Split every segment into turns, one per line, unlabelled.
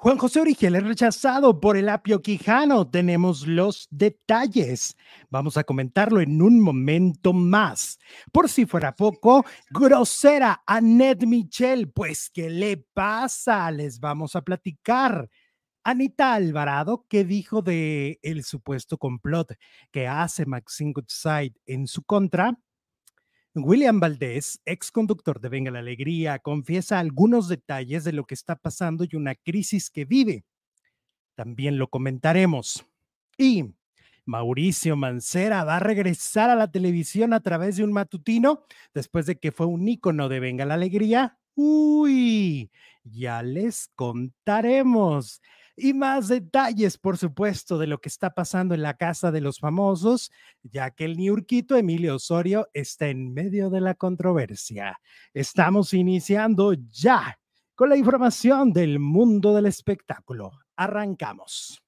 Juan José Origel es rechazado por el apio Quijano. Tenemos los detalles. Vamos a comentarlo en un momento más. Por si fuera poco, grosera a Ned Michel. Pues, ¿qué le pasa? Les vamos a platicar. Anita Alvarado, ¿qué dijo de el supuesto complot que hace Maxine Goodside en su contra? William Valdés, ex conductor de Venga la Alegría, confiesa algunos detalles de lo que está pasando y una crisis que vive. También lo comentaremos. Y Mauricio Mancera va a regresar a la televisión a través de un matutino después de que fue un ícono de Venga la Alegría. Uy, ya les contaremos y más detalles, por supuesto, de lo que está pasando en la casa de los famosos, ya que el niurquito Emilio Osorio está en medio de la controversia. Estamos iniciando ya con la información del mundo del espectáculo. Arrancamos.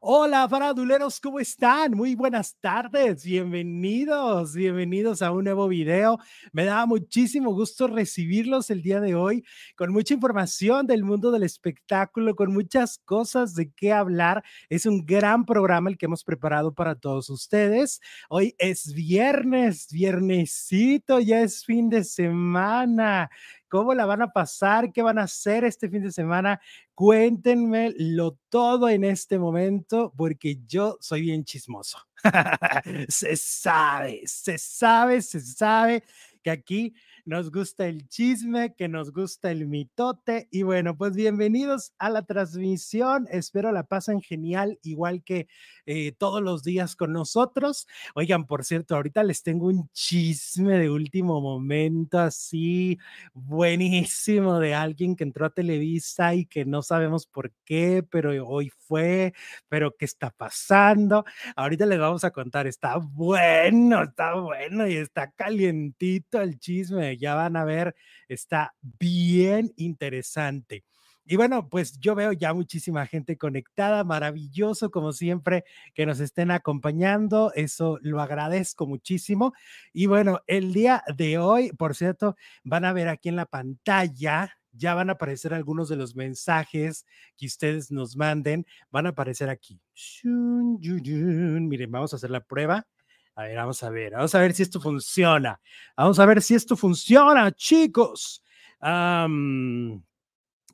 Hola, faraduleros, ¿cómo están? Muy buenas tardes, bienvenidos, bienvenidos a un nuevo video. Me da muchísimo gusto recibirlos el día de hoy con mucha información del mundo del espectáculo, con muchas cosas de qué hablar. Es un gran programa el que hemos preparado para todos ustedes. Hoy es viernes, viernesito, ya es fin de semana cómo la van a pasar, qué van a hacer este fin de semana. Cuéntenme lo todo en este momento porque yo soy bien chismoso. se sabe, se sabe, se sabe que aquí nos gusta el chisme, que nos gusta el mitote. Y bueno, pues bienvenidos a la transmisión. Espero la pasen genial, igual que eh, todos los días con nosotros. Oigan, por cierto, ahorita les tengo un chisme de último momento, así buenísimo, de alguien que entró a Televisa y que no sabemos por qué, pero hoy fue, pero qué está pasando. Ahorita les vamos a contar, está bueno, está bueno y está calientito el chisme ya van a ver, está bien interesante. Y bueno, pues yo veo ya muchísima gente conectada, maravilloso como siempre que nos estén acompañando, eso lo agradezco muchísimo. Y bueno, el día de hoy, por cierto, van a ver aquí en la pantalla, ya van a aparecer algunos de los mensajes que ustedes nos manden, van a aparecer aquí. Miren, vamos a hacer la prueba. A ver, vamos a ver, vamos a ver si esto funciona. Vamos a ver si esto funciona, chicos. a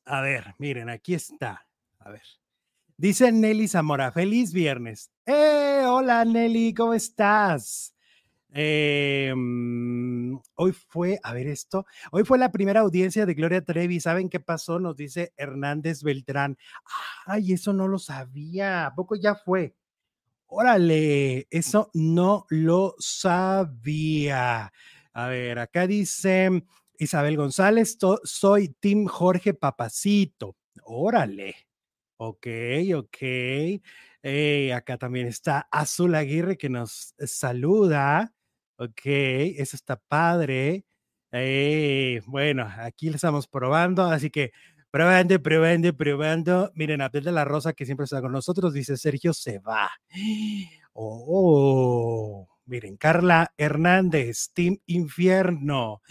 ver, miren, aquí está. A ver. Dice Nelly Zamora, feliz viernes. ¡Eh! Hola Nelly, ¿cómo estás? Em, hoy fue, a ver esto, hoy fue la primera audiencia de Gloria Trevi. ¿Saben qué pasó? Nos dice Hernández Beltrán. Ay, eso no lo sabía. ¿A poco ya fue? Órale, eso no lo sabía. A ver, acá dice Isabel González, soy Tim Jorge Papacito. Órale. Ok, ok. Acá también está Azul Aguirre que nos saluda. Ok, eso está padre. Bueno, aquí lo estamos probando, así que Probando, probando, probando. Miren, Abdel de la Rosa, que siempre está con nosotros, dice Sergio se va. Oh, miren, Carla Hernández, Team Infierno.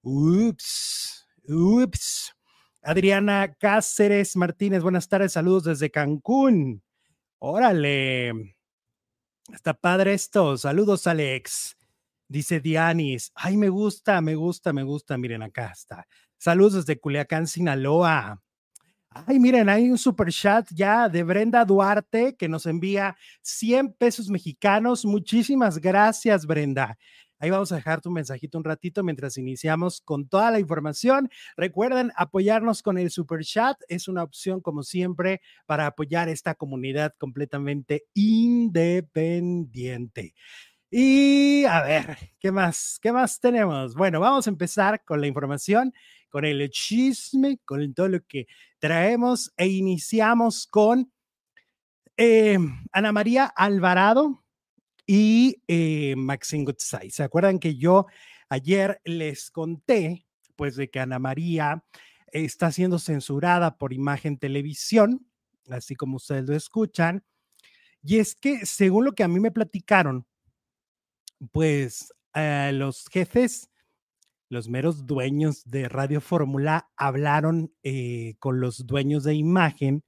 Ups, ups. Adriana Cáceres Martínez, buenas tardes, saludos desde Cancún. Órale. Está padre esto. Saludos, Alex. Dice Dianis. Ay, me gusta, me gusta, me gusta. Miren, acá está. Saludos desde Culiacán, Sinaloa. Ay, miren, hay un super chat ya de Brenda Duarte que nos envía 100 pesos mexicanos. Muchísimas gracias, Brenda. Ahí vamos a dejar tu mensajito un ratito mientras iniciamos con toda la información. Recuerden apoyarnos con el super chat. Es una opción, como siempre, para apoyar esta comunidad completamente independiente. Y a ver, ¿qué más? ¿Qué más tenemos? Bueno, vamos a empezar con la información con el chisme, con todo lo que traemos e iniciamos con eh, Ana María Alvarado y eh, Maxine Goodside. ¿Se acuerdan que yo ayer les conté, pues, de que Ana María está siendo censurada por Imagen Televisión, así como ustedes lo escuchan? Y es que, según lo que a mí me platicaron, pues eh, los jefes los meros dueños de Radio Fórmula hablaron eh, con los dueños de imagen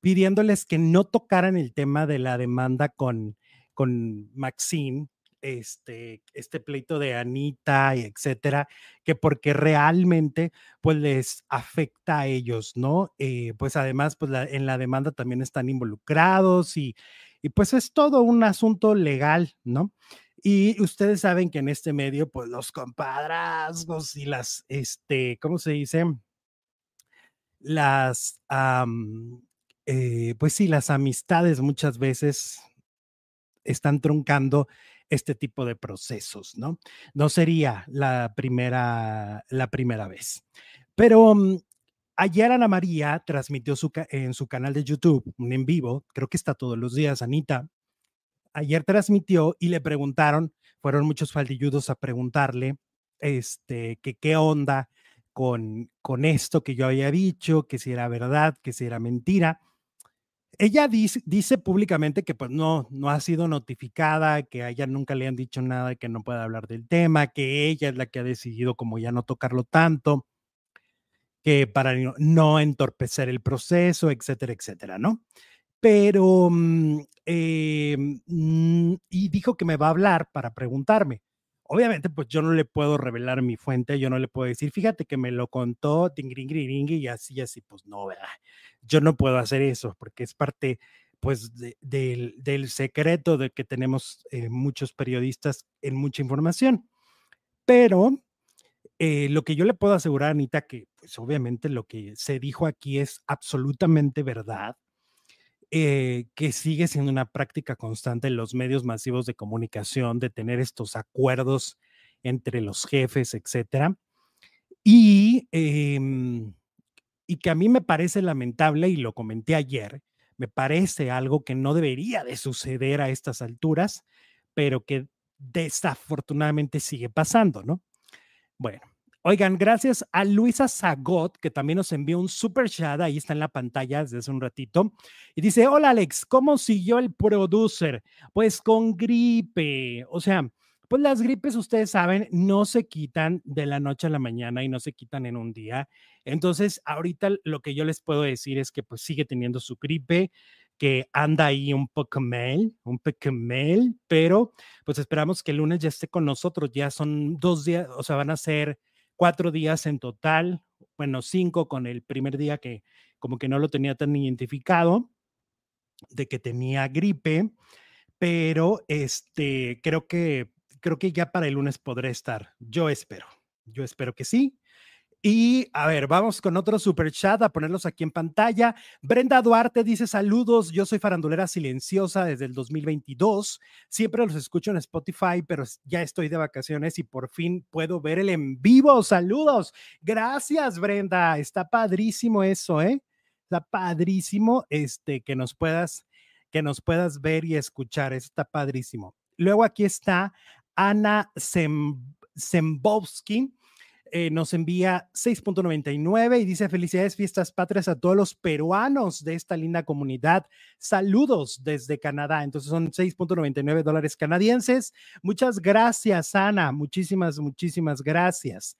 pidiéndoles que no tocaran el tema de la demanda con, con Maxine, este, este pleito de Anita, y etcétera, que porque realmente pues les afecta a ellos, ¿no? Eh, pues además, pues en la demanda también están involucrados y, y pues es todo un asunto legal, ¿no? Y ustedes saben que en este medio, pues los compadrazgos y las, este, ¿cómo se dice? Las, eh, pues sí, las amistades muchas veces están truncando este tipo de procesos, ¿no? No sería la primera, la primera vez. Pero mm, ayer Ana María transmitió su, en su canal de YouTube un en vivo, creo que está todos los días, Anita, ayer transmitió y le preguntaron, fueron muchos faldilludos a preguntarle, este, que qué onda con, con esto que yo había dicho, que si era verdad, que si era mentira. Ella dice, dice públicamente que pues no, no ha sido notificada, que a ella nunca le han dicho nada, que no puede hablar del tema, que ella es la que ha decidido como ya no tocarlo tanto, que para no entorpecer el proceso, etcétera, etcétera, ¿no? Pero, eh, y dijo que me va a hablar para preguntarme. Obviamente, pues yo no le puedo revelar mi fuente, yo no le puedo decir, fíjate que me lo contó, y así, así, pues no, ¿verdad? Yo no puedo hacer eso porque es parte, pues, del, secreto de que tenemos eh, muchos periodistas en mucha información. Pero eh, lo que yo le puedo asegurar, Anita, que pues obviamente lo que se dijo aquí es absolutamente verdad eh, que sigue siendo una práctica constante en los medios masivos de comunicación, de tener estos acuerdos entre los jefes, etcétera. Y, em, y que a mí me parece lamentable, y lo comenté ayer, me parece algo que no debería de suceder a estas alturas, pero que desafortunadamente sigue pasando, ¿no? Bueno, Oigan, gracias a Luisa Zagot, que también nos envió un super chat, ahí está en la pantalla desde hace un ratito, y dice, hola Alex, ¿cómo siguió el producer? Pues con gripe, o sea, pues las gripes, ustedes saben, no se quitan de la noche a la mañana y no se quitan en un día. Entonces, ahorita lo que yo les puedo decir es que pues sigue teniendo su gripe, que anda ahí un poco mal, un poco pero pues esperamos que el lunes ya esté con nosotros. Ya son dos días, o sea, van a ser cuatro días en total, bueno, cinco con el primer día que como que no lo tenía tan identificado, de que tenía gripe, pero este, creo que, creo que ya para el lunes podré estar. Yo espero, yo espero que sí. Y a ver, vamos con otro super chat a ponerlos aquí en pantalla. Brenda Duarte dice saludos, yo soy farandulera silenciosa desde el 2022. Siempre los escucho en Spotify, pero ya estoy de vacaciones y por fin puedo ver el en vivo. Saludos. Gracias, Brenda. Está padrísimo eso, ¿eh? Está padrísimo este que nos puedas que nos puedas ver y escuchar. Está padrísimo. Luego aquí está Ana Zembowski eh, nos envía 6.99 y dice felicidades fiestas patrias a todos los peruanos de esta linda comunidad. Saludos desde Canadá. Entonces son 6.99 dólares canadienses. Muchas gracias, Ana. Muchísimas, muchísimas gracias.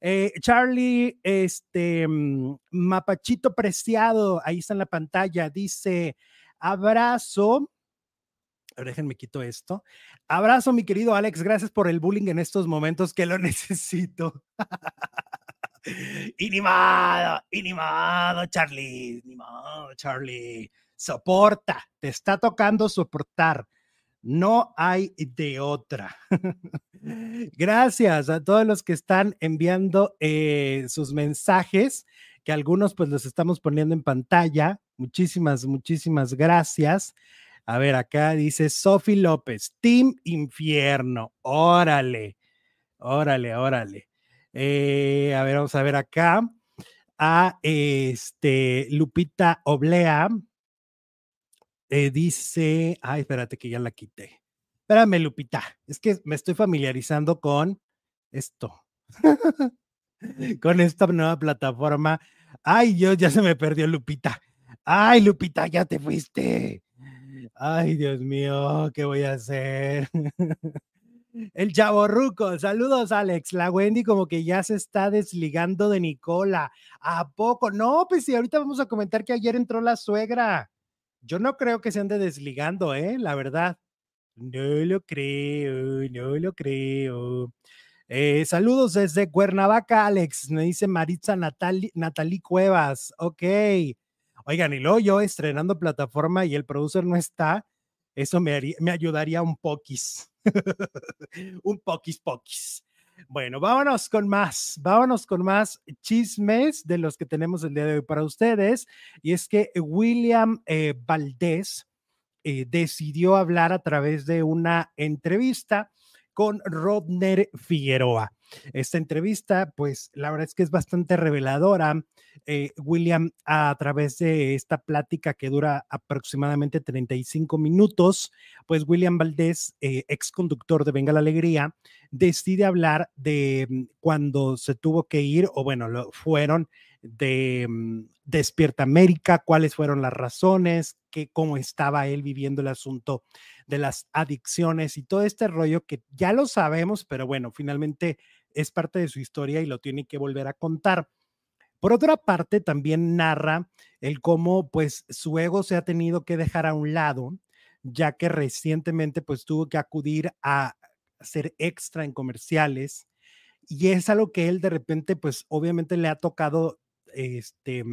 Eh, Charlie, este mm, Mapachito Preciado, ahí está en la pantalla, dice abrazo déjenme quito esto. Abrazo, mi querido Alex. Gracias por el bullying en estos momentos que lo necesito. inimado, inimado, Charlie. Inimado, Charlie. Soporta. Te está tocando soportar. No hay de otra. Gracias a todos los que están enviando eh, sus mensajes, que algunos pues los estamos poniendo en pantalla. Muchísimas, muchísimas gracias. A ver, acá dice Sofi López, Team Infierno. Órale, órale, órale. Eh, a ver, vamos a ver acá. A este Lupita Oblea. Eh, dice, ay, espérate que ya la quité. Espérame, Lupita, es que me estoy familiarizando con esto, con esta nueva plataforma. Ay, yo ya se me perdió Lupita. Ay, Lupita, ya te fuiste. Ay, Dios mío, ¿qué voy a hacer? El chaborruco, saludos Alex. La Wendy como que ya se está desligando de Nicola. ¿A poco? No, pues sí, ahorita vamos a comentar que ayer entró la suegra. Yo no creo que se ande desligando, ¿eh? La verdad. No lo creo, no lo creo. Eh, saludos desde Cuernavaca, Alex. Me dice Maritza Natali, Natalie Cuevas. Ok. Oigan, y luego yo estrenando plataforma y el producer no está, eso me, me ayudaría un poquis. un poquis poquis. Bueno, vámonos con más, vámonos con más chismes de los que tenemos el día de hoy para ustedes. Y es que William eh, Valdés eh, decidió hablar a través de una entrevista con Rodner Figueroa. Esta entrevista, pues la verdad es que es bastante reveladora. Eh, William, a través de esta plática que dura aproximadamente 35 minutos, pues William Valdés, eh, ex conductor de Venga la Alegría, decide hablar de mm, cuando se tuvo que ir, o bueno, lo, fueron de mm, Despierta América, cuáles fueron las razones, que, cómo estaba él viviendo el asunto de las adicciones y todo este rollo que ya lo sabemos, pero bueno, finalmente es parte de su historia y lo tiene que volver a contar. Por otra parte, también narra el cómo pues su ego se ha tenido que dejar a un lado, ya que recientemente pues tuvo que acudir a ser extra en comerciales y es algo que él de repente pues obviamente le ha tocado este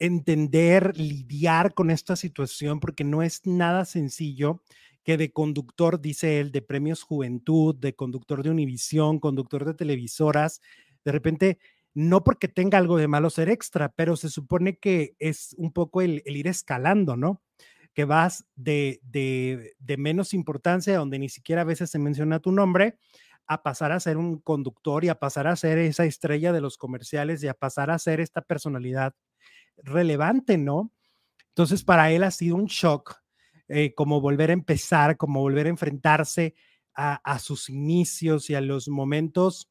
entender, lidiar con esta situación, porque no es nada sencillo que de conductor, dice él, de premios Juventud, de conductor de Univisión, conductor de televisoras, de repente, no porque tenga algo de malo ser extra, pero se supone que es un poco el, ir escalando, ¿no? Que vas de, de, de menos importancia, donde ni siquiera a veces se menciona tu nombre, a pasar a ser un conductor y a pasar a ser esa estrella de los comerciales y a pasar a ser esta personalidad relevante, ¿no? Entonces, para él ha sido un shock, eh, como volver a empezar, como volver a enfrentarse a, sus inicios y a los momentos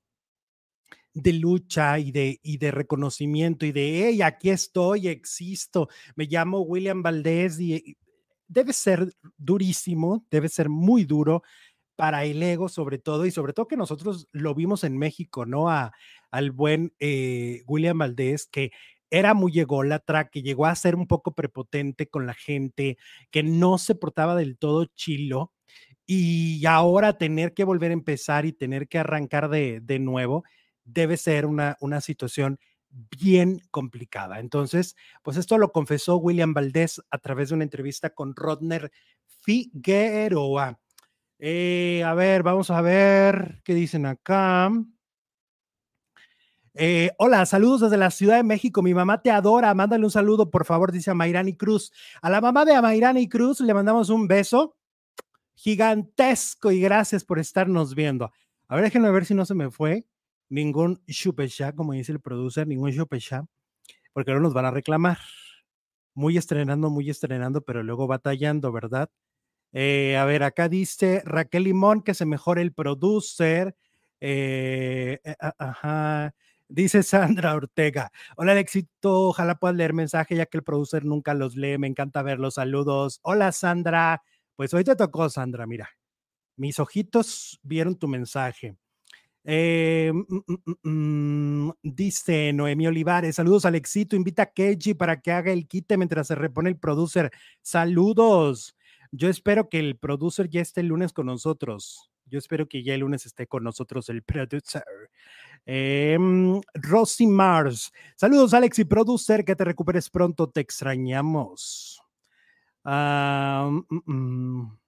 de lucha y de, y de reconocimiento y de, hey, aquí estoy, existo, me llamo William Valdés y, debe ser durísimo, debe ser muy duro para el ego sobre todo y sobre todo que nosotros lo vimos en México, ¿no? A, al buen eh, William Valdés que era muy ególatra, que llegó a ser un poco prepotente con la gente, que no se portaba del todo chilo y ahora tener que volver a empezar y tener que arrancar de, de nuevo debe ser una, una situación bien complicada. Entonces, pues esto lo confesó William Valdés a través de una entrevista con Rodner Figueroa. Eh, a ver, vamos a ver qué dicen acá. Eh, hola, saludos desde la Ciudad de México. Mi mamá te adora. Mándale un saludo, por favor, dice Amairani Cruz. A la mamá de Amairani Cruz le mandamos un beso gigantesco y gracias por estarnos viendo. A ver, déjenme ver si no se me fue ningún chupecha, como dice el producer, ningún chupecha, porque no nos van a reclamar. Muy estrenando, muy estrenando, pero luego batallando, ¿verdad? Eh, a ver, acá dice Raquel Limón que se mejore el producer. Eh, ajá. Dice Sandra Ortega. Hola, éxito. Ojalá puedas leer mensaje ya que el producer nunca los lee. Me encanta verlos. Saludos. Hola, Sandra. Pues hoy te tocó, Sandra. Mira, mis ojitos vieron tu mensaje. Eh, mm, mm, mm, dice Noemí Olivares, saludos Alexito, invita a Keji para que haga el quite mientras se repone el producer. Saludos. Yo espero que el producer ya esté el lunes con nosotros. Yo espero que ya el lunes esté con nosotros el producer. Eh, Rosy Mars. Saludos, Alex y producer. Que te recuperes pronto. Te extrañamos. Ah, mm, mm.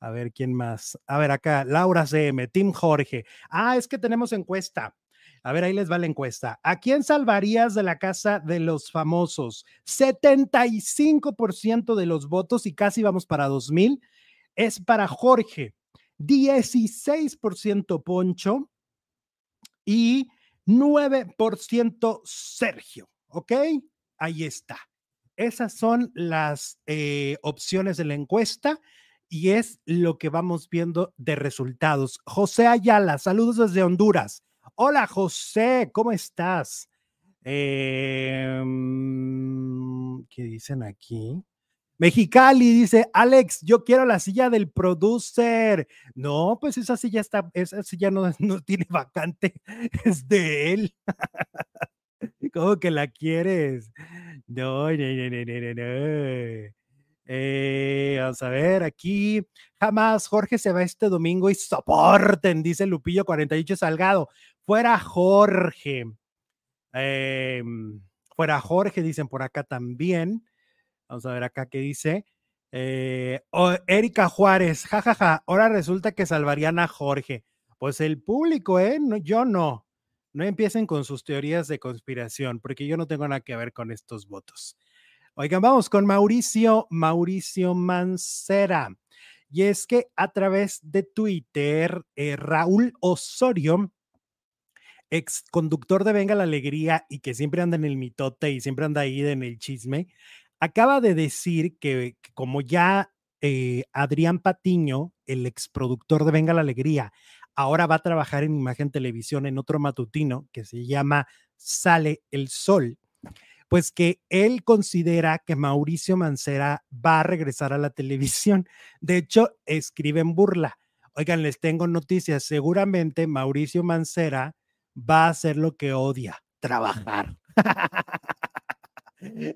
A ver, ¿quién más? A ver, acá, Laura CM, Tim Jorge. Ah, es que tenemos encuesta. A ver, ahí les va la encuesta. ¿A quién salvarías de la casa de los famosos? 75% de los votos y casi vamos para 2000 es para Jorge. 16% Poncho y 9% Sergio. ¿Ok? Ahí está. Esas son las eh, opciones de la encuesta y es lo que vamos viendo de resultados. José Ayala, saludos desde Honduras. Hola José, ¿cómo estás? Em, ¿Qué dicen aquí? Mexicali dice, Alex, yo quiero la silla del producer. No, pues esa silla está, esa silla no, no tiene vacante, es de él. ¿Cómo que la quieres? No, no, no, no, no, no. Eh, vamos a ver, aquí jamás Jorge se va este domingo y soporten, dice Lupillo 48 Salgado. Fuera Jorge. Em, fuera Jorge, dicen por acá también. Vamos a ver acá qué dice. Eh, Erika Juárez, jajaja, ahora resulta que salvarían a Jorge. Pues el público, ¿eh? yo no. No empiecen con sus teorías de conspiración, porque yo no tengo nada que ver con estos votos. Oigan, vamos con Mauricio, Mauricio Mancera. Y es que a través de Twitter, eh, Raúl Osorio ex conductor de Venga la Alegría y que siempre anda en el mitote y siempre anda ahí en el chisme, acaba de decir que, como ya eh, Adrián Patiño, el ex productor de Venga la Alegría, ahora va a trabajar en Imagen Televisión en otro matutino que se llama Sale el Sol, pues que él considera que Mauricio Mancera va a regresar a la televisión. De hecho, escribe en burla. Oigan, les tengo noticias. Seguramente Mauricio Mancera va a hacer lo que odia, trabajar.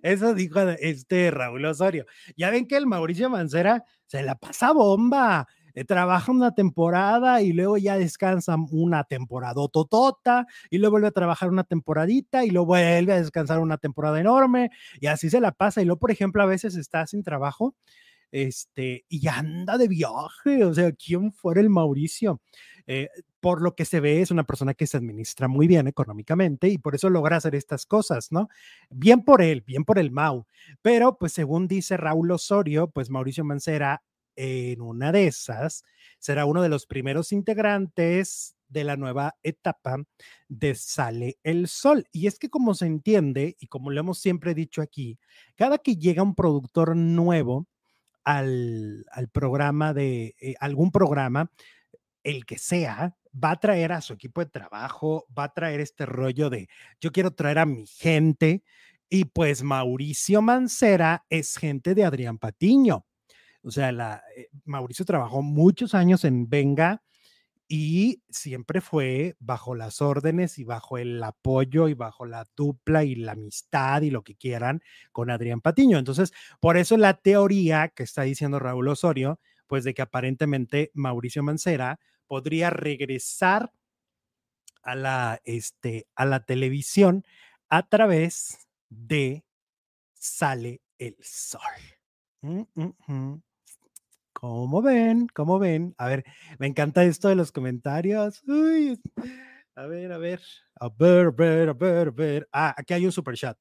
Eso dijo este Raúl Osorio. Ya ven que el Mauricio Mancera se la pasa bomba. Eh, trabaja una temporada y luego ya descansa una temporada totota y luego vuelve a trabajar una temporadita y luego vuelve a descansar una temporada enorme y así se la pasa. Y luego, por ejemplo, a veces está sin trabajo este, y anda de viaje. O sea, ¿quién fuera el Mauricio? Eh, por lo que se ve, es una persona que se administra muy bien económicamente y por eso logra hacer estas cosas, ¿no? Bien por él, bien por el Mau. Pero, pues según dice Raúl Osorio, pues Mauricio Mancera, en una de esas, será uno de los primeros integrantes de la nueva etapa de Sale el Sol. Y es que como se entiende, y como lo hemos siempre dicho aquí, cada que llega un productor nuevo al, programa de eh, algún programa, el que sea, va a traer a su equipo de trabajo, va a traer este rollo de yo quiero traer a mi gente. Y pues Mauricio Mancera es gente de Adrián Patiño. O sea, la, eh, Mauricio trabajó muchos años en Venga y siempre fue bajo las órdenes y bajo el apoyo y bajo la dupla y la amistad y lo que quieran con Adrián Patiño. Entonces, por eso la teoría que está diciendo Raúl Osorio, pues de que aparentemente Mauricio Mancera podría regresar a la, este, a la televisión a través de Sale el Sol. Mm, mm, mm. ¿Cómo ven? ¿Cómo ven? A ver, me encanta esto de los comentarios. a ver. A ver, a ver, a ver, a ver. Ah, aquí hay un super chat.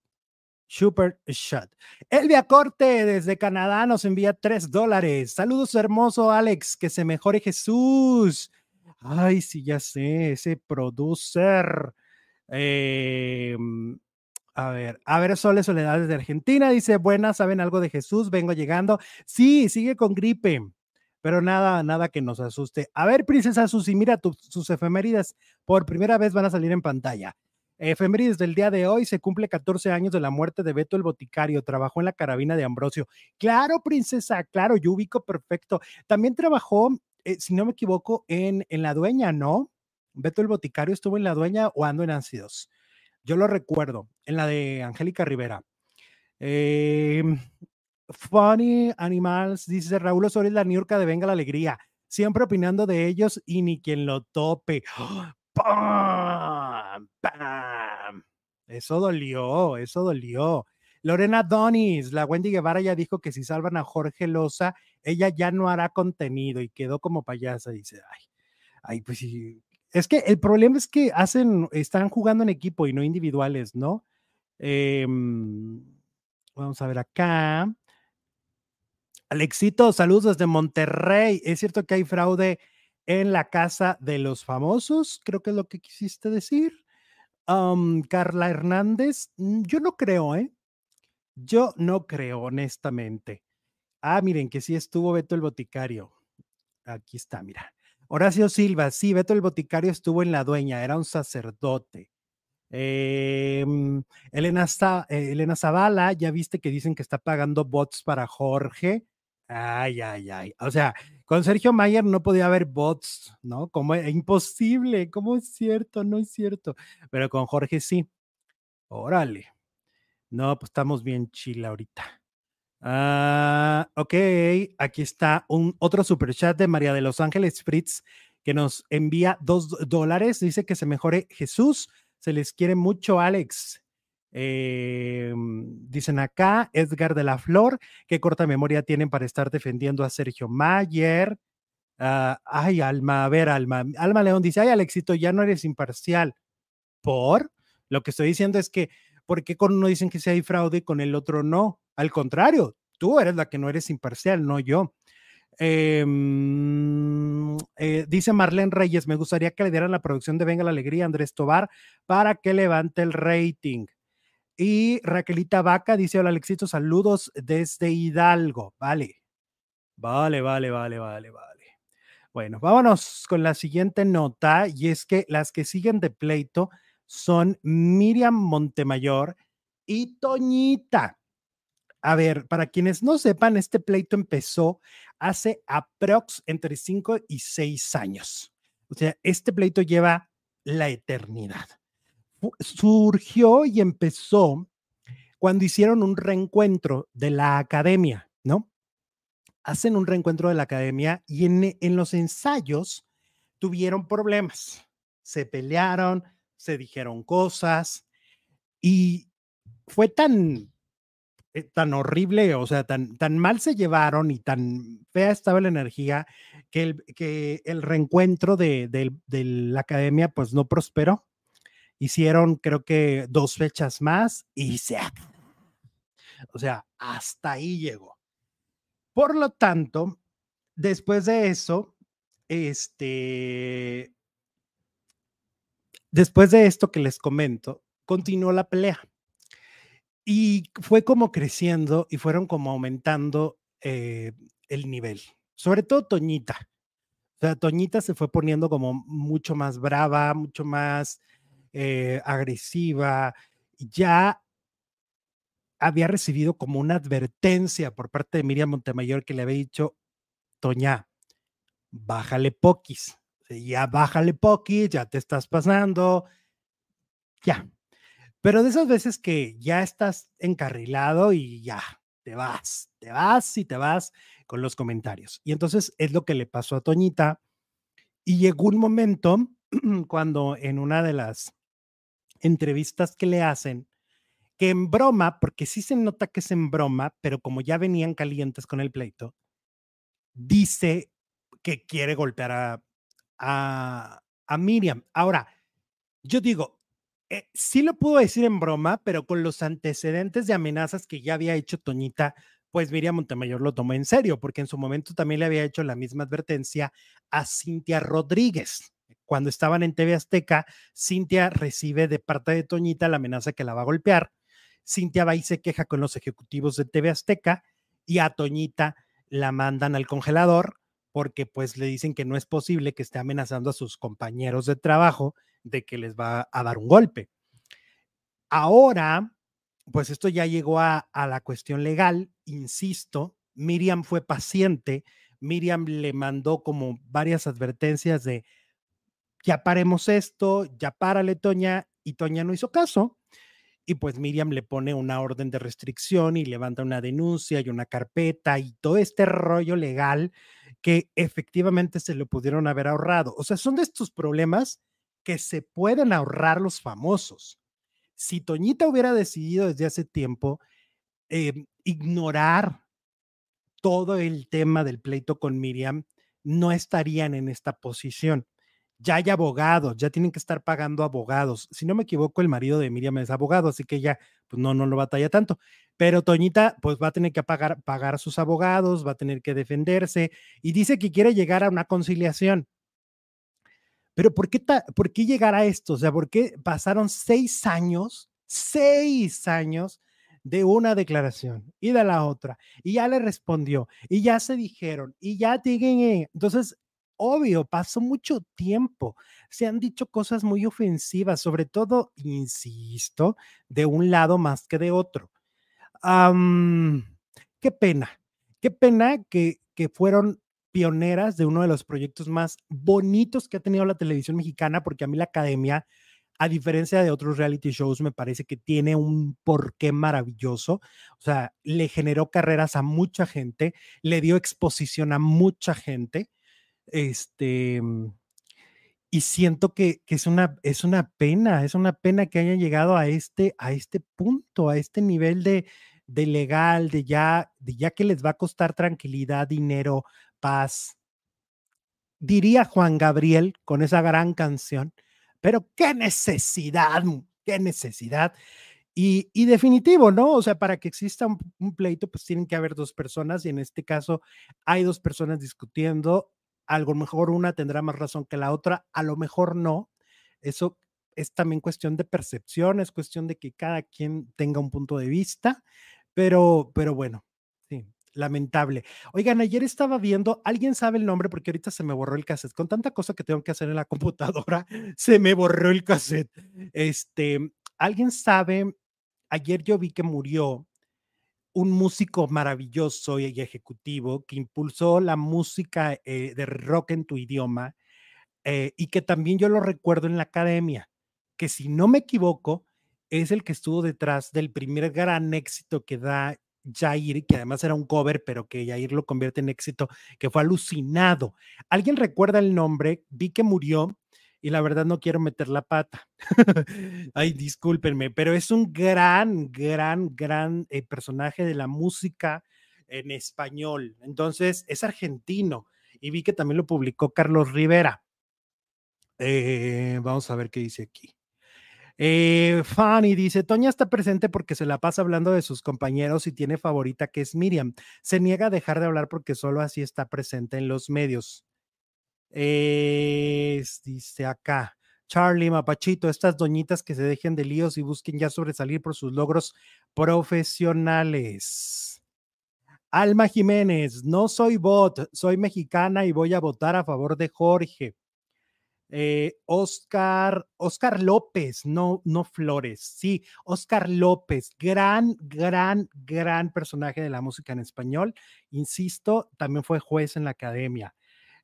Super Shot. Elvia Corte desde Canadá nos envía tres dólares. Saludos, hermoso Alex. Que se mejore Jesús. Ay, sí, ya sé, ese producer. Em, a ver, a ver, Sole Soledad desde Argentina dice, buenas, ¿saben algo de Jesús? Vengo llegando. Sí, sigue con gripe, pero nada, nada que nos asuste. A ver, princesa Susi, mira sus efemérides, por primera vez van a salir en pantalla. Efemérides del día de hoy, se cumple 14 años de la muerte de Beto el Boticario, trabajó en la carabina de Ambrosio. Claro, princesa, claro, yo ubico perfecto. También trabajó eh, si no me equivoco, en, en La Dueña, ¿no? Beto el Boticario estuvo en La Dueña o ando en Ácidos. Yo lo recuerdo, en la de Angélica Rivera. Em, funny Animals, dice Raúl Osorio, la Niurka de Venga la Alegría. Siempre opinando de ellos y ni quien lo tope. Eso dolió, eso dolió. Lorena Donis, la Wendy Guevara ya dijo que si salvan a Jorge Loza, ella ya no hará contenido y quedó como payasa. Dice, ay, ay, pues sí. Es que el problema es que hacen, están jugando en equipo y no individuales, ¿no? Em, vamos a ver acá. Alexito, saludos desde Monterrey. Es cierto que hay fraude en la casa de los famosos, creo que es lo que quisiste decir. Carla Hernández, mm, yo no creo, ¿eh? Yo no creo, honestamente. Ah, miren que sí estuvo Beto el Boticario. Aquí está, mira. Horacio Silva, sí, Beto el Boticario estuvo en la dueña, era un sacerdote. Em, Elena, eh, Elena Zavala, ya viste que dicen que está pagando bots para Jorge. Ay, ay, ay. O sea, con Sergio Mayer no podía haber bots, ¿no? Como es imposible, ¿cómo es cierto? No es cierto. Pero con Jorge sí. Órale. No, pues estamos bien chila ahorita. Ah, ok, aquí está un otro super chat de María de los Ángeles Fritz que nos envía dos dólares. Dice que se mejore Jesús. Se les quiere mucho, Alex. Eh, dicen acá, Edgar de la Flor, qué corta memoria tienen para estar defendiendo a Sergio Mayer. Ah, ay, Alma, a ver, Alma. Alma León dice, ay, Alexito, ya no eres imparcial. ¿Por? Lo que estoy diciendo es que, ¿por qué con uno dicen que si hay fraude y con el otro no? Al contrario, tú eres la que no eres imparcial, no yo. Em, eh, dice Marlene Reyes, me gustaría que le dieran la producción de Venga la Alegría Andrés Tobar para que levante el rating. Y Raquelita Vaca dice, hola Alexito, saludos desde Hidalgo. Vale, vale, vale, vale, vale, vale. Bueno, vámonos con la siguiente nota y es que las que siguen de pleito son Miriam Montemayor y Toñita. A ver, para quienes no sepan, este pleito empezó hace aprox entre 5 y 6 años. O sea, este pleito lleva la eternidad. Surgió y empezó cuando hicieron un reencuentro de la academia, ¿no? Hacen un reencuentro de la academia y en, en los ensayos tuvieron problemas. Se pelearon, se dijeron cosas y fue tan eh, tan horrible, o sea, tan, tan mal se llevaron y tan fea estaba la energía que el, que el reencuentro de, la academia pues no prosperó. Hicieron creo que dos fechas más y se... O sea, hasta ahí llegó. Por lo tanto, después de eso, este, después de esto que les comento, continuó la pelea. Y fue como creciendo y fueron como aumentando eh, el nivel. Sobre todo Toñita. O sea, Toñita se fue poniendo como mucho más brava, mucho más eh, agresiva. Ya había recibido como una advertencia por parte de Miriam Montemayor que le había dicho, Toña, bájale poquis. Ya bájale poquis, ya te estás pasando. Ya, pero de esas veces que ya estás encarrilado y ya te vas, te vas y te vas con los comentarios. Y entonces es lo que le pasó a Toñita. Y llegó un momento cuando en una de las entrevistas que le hacen, que en broma, porque sí se nota que es en broma, pero como ya venían calientes con el pleito, dice que quiere golpear a, a, a Miriam. Ahora, yo digo, eh, sí lo pudo decir en broma, pero con los antecedentes de amenazas que ya había hecho Toñita, pues Miriam Montemayor lo tomó en serio, porque en su momento también le había hecho la misma advertencia a Cintia Rodríguez. Cuando estaban en TV Azteca, Cintia recibe de parte de Toñita la amenaza que la va a golpear. Cintia va y se queja con los ejecutivos de TV Azteca y a Toñita la mandan al congelador porque pues le dicen que no es posible que esté amenazando a sus compañeros de trabajo de que les va a dar un golpe. Ahora, pues esto ya llegó a, la cuestión legal, insisto, Miriam fue paciente, Miriam le mandó como varias advertencias de, ya paremos esto, ya párale, Toña, y Toña no hizo caso. Y pues Miriam le pone una orden de restricción y levanta una denuncia y una carpeta y todo este rollo legal que efectivamente se lo pudieron haber ahorrado. O sea, son de estos problemas que se pueden ahorrar los famosos. Si Toñita hubiera decidido desde hace tiempo em, ignorar todo el tema del pleito con Miriam, no estarían en esta posición. Ya hay abogados, ya tienen que estar pagando abogados. Si no me equivoco, el marido de Miriam es abogado, así que ya, pues no, no lo batalla tanto. Pero Toñita, pues va a tener que pagar, pagar sus abogados, va a tener que defenderse y dice que quiere llegar a una conciliación. Pero ¿por qué, ¿por qué llegar a esto? O sea, ¿por qué pasaron seis años, seis años de una declaración y de la otra? Y ya le respondió, y ya se dijeron, y ya tienen. Entonces, obvio, pasó mucho tiempo. Se han dicho cosas muy ofensivas, sobre todo, insisto, de un lado más que de otro. qué pena, qué pena que, que fueron pioneras de uno de los proyectos más bonitos que ha tenido la televisión mexicana, porque a mí la academia a diferencia de otros reality shows, me parece que tiene un porqué maravilloso. O sea, le generó carreras a mucha gente, le dio exposición a mucha gente. Este, y siento que, es, una, es una pena, es una pena que hayan llegado a este, a este punto, a este nivel de, de legal, de ya, de ya que les va a costar tranquilidad, dinero, paz. Diría Juan Gabriel con esa gran canción, pero qué necesidad, qué necesidad. Y, y, definitivo, ¿no? O sea, para que exista un, pleito, pues tienen que haber dos personas y en este caso hay dos personas discutiendo. A lo mejor una tendrá más razón que la otra, a lo mejor no. Eso es también cuestión de percepción, es cuestión de que cada quien tenga un punto de vista, pero, pero bueno, sí, lamentable. Oigan, ayer estaba viendo, alguien sabe el nombre porque ahorita se me borró el cassette. Con tanta cosa que tengo que hacer en la computadora, se me borró el cassette. Este, alguien sabe, ayer yo vi que murió un músico maravilloso y ejecutivo que impulsó la música eh, de rock en tu idioma eh, y que también yo lo recuerdo en la academia, que si no me equivoco, es el que estuvo detrás del primer gran éxito que da Jair, que además era un cover, pero que Jair lo convierte en éxito, que fue alucinado. ¿Alguien recuerda el nombre? Vi que murió y la verdad no quiero meter la pata. Ay, discúlpenme, pero es un gran, gran, gran eh, personaje de la música en español. Entonces, es argentino y vi que también lo publicó Carlos Rivera. Eh, vamos a ver qué dice aquí. Eh, Fanny dice, Toña está presente porque se la pasa hablando de sus compañeros y tiene favorita que es Miriam. Se niega a dejar de hablar porque solo así está presente en los medios. Dice acá, Charlie Mapachito, estas doñitas que se dejen de líos y busquen ya sobresalir por sus logros profesionales. Alma Jiménez, no soy bot, soy mexicana y voy a votar a favor de Jorge. Eh, Oscar, Oscar López, no, no Flores, sí, Oscar López, gran, gran, gran personaje de la música en español. Insisto, también fue juez en la academia.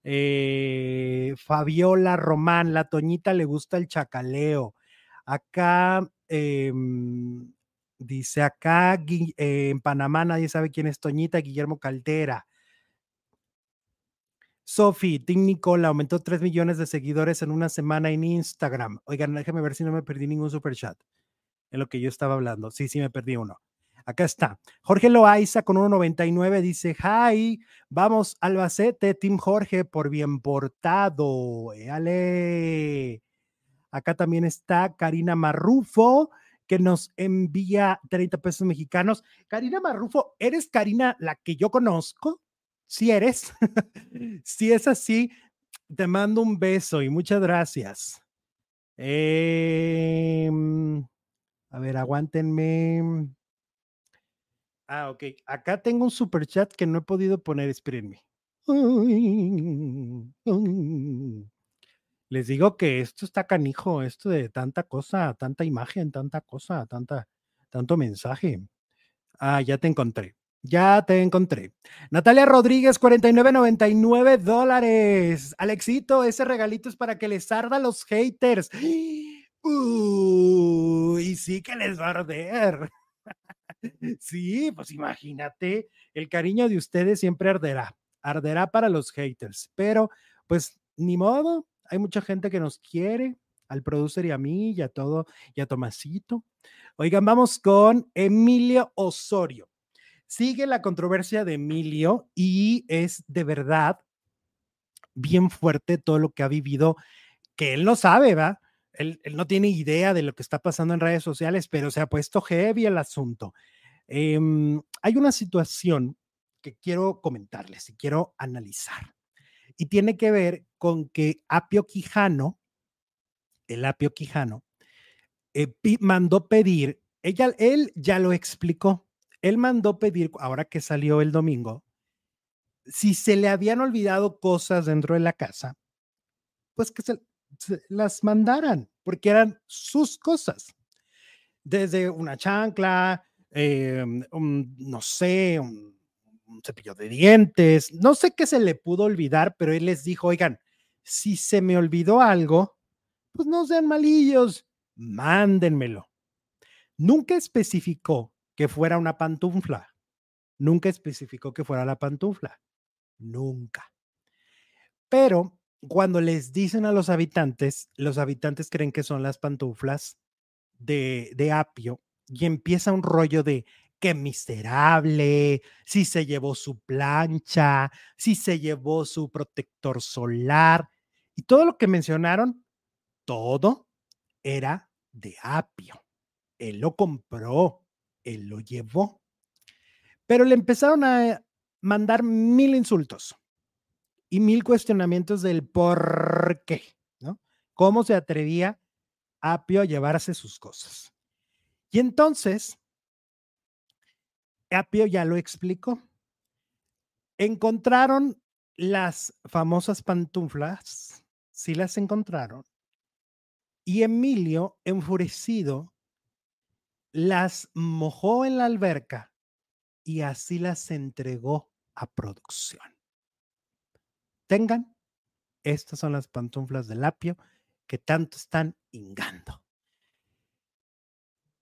Eh, Fabiola Román, la Toñita le gusta el chacaleo. Acá, em, dice acá, eh, en Panamá nadie sabe quién es Toñita, Guillermo Caldera. Sofi, Tim Nicola aumentó 3 millones de seguidores en una semana en Instagram. Oigan, déjame ver si no me perdí ningún super chat en lo que yo estaba hablando. Sí, sí, me perdí uno. Acá está. Jorge Loaiza con 1.99 dice: Hi, vamos Albacete, Team Jorge, por bien portado. ¡Ale! Acá también está Karina Marrufo, que nos envía 30 pesos mexicanos. Karina Marrufo, ¿eres Karina la que yo conozco? si eres, si es así, te mando un beso y muchas gracias. Em, a ver, aguántenme. Ah, ok. Acá tengo un super chat que no he podido poner, espérenme. Les digo que esto está canijo, esto de tanta cosa, tanta imagen, tanta cosa, tanta, tanto mensaje. Ah, ya te encontré. Ya te encontré. Natalia Rodríguez, 49.99 dólares. Alexito, ese regalito es para que les arda a los haters. y sí que les va a arder. Sí, pues imagínate, el cariño de ustedes siempre arderá. Arderá para los haters. Pero, pues, ni modo. Hay mucha gente que nos quiere, al producer y a mí, y a todo, y a Tomasito. Oigan, vamos con Emilio Osorio. Sigue la controversia de Emilio y es de verdad bien fuerte todo lo que ha vivido, que él no sabe, ¿va? Él, no tiene idea de lo que está pasando en redes sociales, pero se ha puesto heavy el asunto. Em, hay una situación que quiero comentarles y quiero analizar. Y tiene que ver con que Apio Quijano, el Apio Quijano, eh, mandó pedir, ella, él ya lo explicó, él mandó pedir, ahora que salió el domingo, si se le habían olvidado cosas dentro de la casa, pues que se, las mandaran, porque eran sus cosas. Desde una chancla, em, no sé, un, cepillo de dientes, no sé qué se le pudo olvidar, pero él les dijo, oigan, si se me olvidó algo, pues no sean malillos, mándenmelo. Nunca especificó que fuera una pantufla. Nunca especificó que fuera la pantufla. Nunca. Pero cuando les dicen a los habitantes, los habitantes creen que son las pantuflas de, de Apio y empieza un rollo de qué miserable, si se llevó su plancha, si se llevó su protector solar y todo lo que mencionaron, todo era de Apio. Él lo compró, él lo llevó. Pero le empezaron a mandar mil insultos y mil cuestionamientos del por qué, ¿no? ¿Cómo se atrevía Apio a llevarse sus cosas? Y entonces, Apio ya lo explicó. Encontraron las famosas pantuflas, sí las encontraron, y Emilio, enfurecido, las mojó en la alberca y así las entregó a producción. Tengan, estas son las pantuflas del apio que tanto están ingando.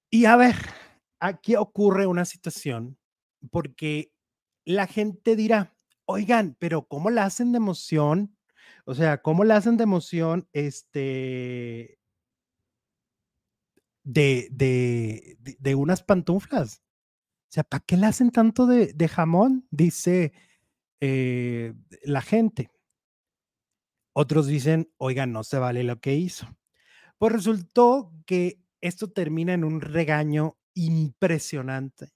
Y a ver, aquí ocurre una situación porque la gente dirá, oigan, pero ¿cómo la hacen de emoción? O sea, ¿cómo la hacen de emoción este de, de, de, unas pantuflas? O sea, ¿para qué la hacen tanto de, de jamón? Dice eh, la gente. Otros dicen, oigan, no se vale lo que hizo. Pues resultó que esto termina en un regaño impresionante,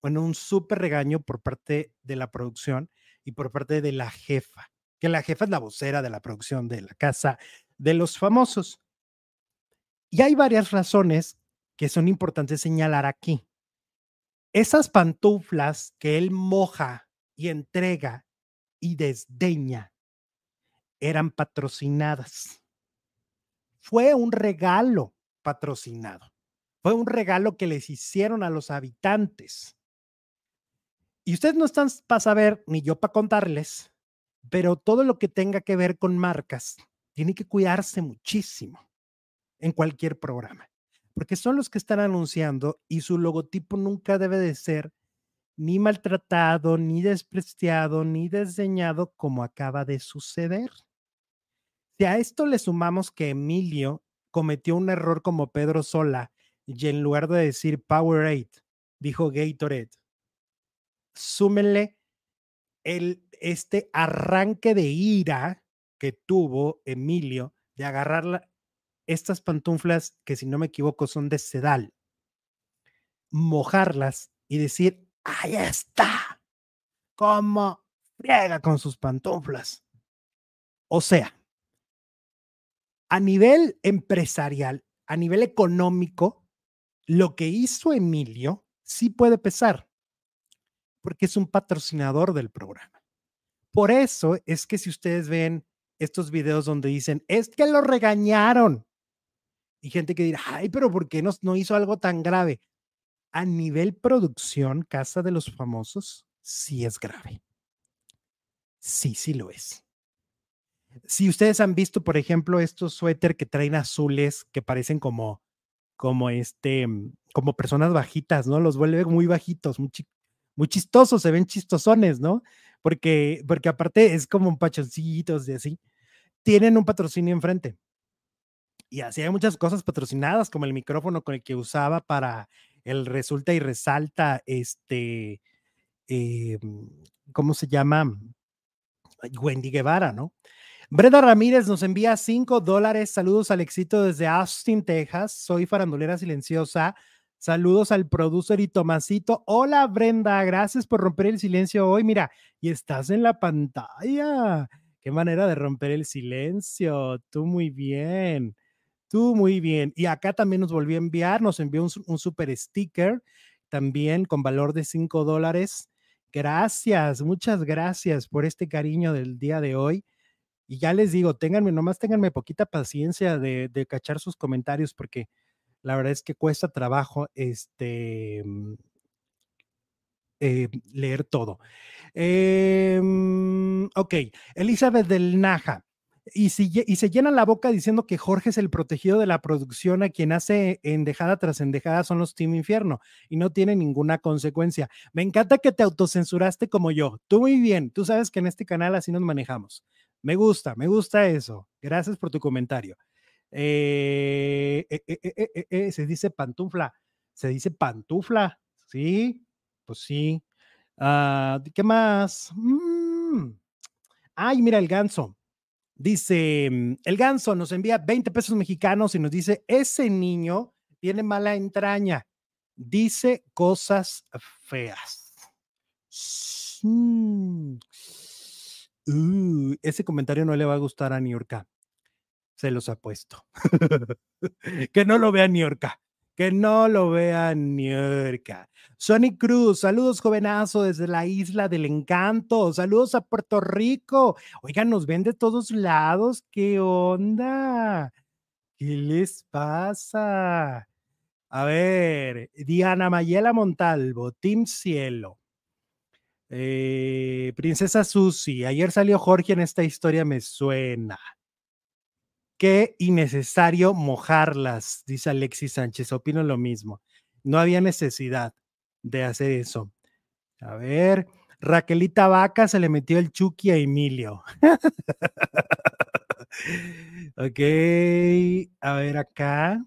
bueno, un súper regaño por parte de la producción y por parte de la jefa, que la jefa es la vocera de la producción de la casa de los famosos. Y hay varias razones que son importantes señalar aquí. Esas pantuflas que él moja y entrega y desdeña eran patrocinadas. Fue un regalo patrocinado. Fue un regalo que les hicieron a los habitantes. Y ustedes no están para saber, ni yo para contarles, pero todo lo que tenga que ver con marcas tiene que cuidarse muchísimo en cualquier programa, porque son los que están anunciando y su logotipo nunca debe de ser ni maltratado, ni despreciado, ni desdeñado como acaba de suceder. Si a esto le sumamos que Emilio cometió un error como Pedro Sola y en lugar de decir Powerade, dijo Gatorade, súmenle el, este arranque de ira que tuvo Emilio de agarrar estas pantuflas que si no me equivoco son de sedal, mojarlas y decir, ahí está, como friega con sus pantuflas. O sea, a nivel empresarial, a nivel económico, lo que hizo Emilio sí puede pesar, porque es un patrocinador del programa. Por eso es que si ustedes ven estos videos donde dicen, es que lo regañaron, y gente que dirá, ay, pero ¿por qué no, no hizo algo tan grave? A nivel producción, Casa de los Famosos, sí es grave. Sí, sí lo es. Si ustedes han visto, por ejemplo, estos suéter que traen azules que parecen como, como este, mm, como personas bajitas, ¿no? Los vuelve muy bajitos, muy, muy chistosos, se ven chistosones, ¿no? Porque, porque aparte es como un pachoncitos de así. Tienen un patrocinio enfrente. Y así hay muchas cosas patrocinadas, como el micrófono con el que usaba para el resulta y resalta, este, eh, ¿cómo se llama? Wendy Guevara, ¿no? Brenda Ramírez nos envía 5 dólares. Saludos al éxito desde Austin, Texas. Soy farandulera silenciosa. Saludos al producer y Tomasito. Hola Brenda, gracias por romper el silencio hoy. Mira, y estás en la pantalla. Qué manera de romper el silencio. Tú muy bien. Tú muy bien. Y acá también nos volvió a enviar, nos envió un, un super sticker también con valor de 5 dólares. Gracias, muchas gracias por este cariño del día de hoy. Y ya les digo, ténganme, nomás ténganme poquita paciencia de, de cachar sus comentarios, porque la verdad es que cuesta trabajo este, mm, eh, leer todo. Em, ok, Elizabeth del Naja. Y, si, y se llena la boca diciendo que Jorge es el protegido de la producción, a quien hace endejada tras endejada son los Team Infierno y no tiene ninguna consecuencia. Me encanta que te autocensuraste como yo. Tú muy bien, tú sabes que en este canal así nos manejamos. Me gusta, me gusta eso. Gracias por tu comentario. Eh, eh, eh, se dice pantufla, se dice pantufla, ¿sí? Pues sí. Ah, ¿Qué más? Mm. Ay, mira el ganso. Dice, mm, el ganso nos envía 20 pesos mexicanos y nos dice, ese niño tiene mala entraña, dice cosas feas. Mm. Uh, ese comentario no le va a gustar a Niurka. Se los apuesto. que no lo vea Niurka. Que no lo vea Niurka. Sonic Cruz, saludos jovenazo desde la isla del encanto. Saludos a Puerto Rico. Oigan, nos ven de todos lados. ¿Qué onda? ¿Qué les pasa? A ver, Diana Mayela Montalvo, Team Cielo. Eh, Princesa Susi, ayer salió Jorge en esta historia, me suena. Qué innecesario mojarlas, dice Alexis Sánchez. Opino lo mismo. No había necesidad de hacer eso. A ver, Raquelita Vaca se le metió el Chucky a Emilio. ok, a ver acá.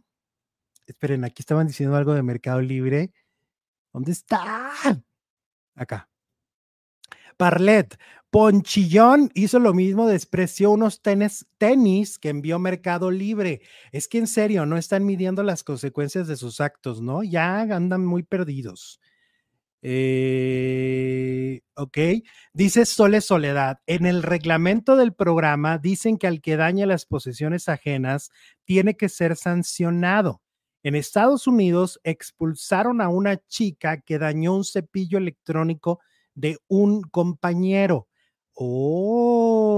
Esperen, aquí estaban diciendo algo de Mercado Libre. ¿Dónde está? Acá. Parlet, Ponchillón hizo lo mismo, despreció unos tenis, tenis que envió Mercado Libre. Es que en serio, no están midiendo las consecuencias de sus actos, ¿no? Ya andan muy perdidos. Eh, ok, dice Sole Soledad, en el reglamento del programa dicen que al que daña las posesiones ajenas tiene que ser sancionado. En Estados Unidos expulsaron a una chica que dañó un cepillo electrónico de un compañero. Oh,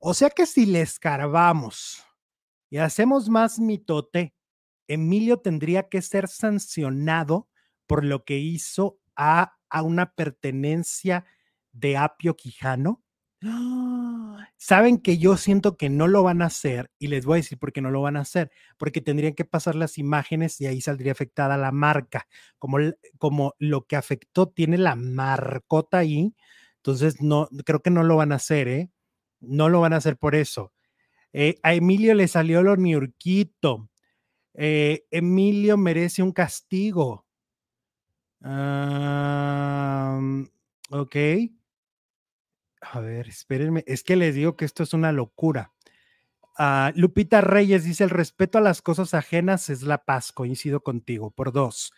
o sea que si le escarbamos y hacemos más mitote, Emilio tendría que ser sancionado por lo que hizo a, a una pertenencia de Apio Quijano. Saben que yo siento que no lo van a hacer y les voy a decir por qué no lo van a hacer, porque tendrían que pasar las imágenes y ahí saldría afectada la marca, como, como lo que afectó tiene la marcota ahí, entonces no, creo que no lo van a hacer, ¿eh? No lo van a hacer por eso. Eh, a Emilio le salió lo niurquito. Eh, Emilio merece un castigo. ok. A ver, espérenme, es que les digo que esto es una locura. Ah, Lupita Reyes dice: el respeto a las cosas ajenas es la paz. Coincido contigo. Por dos.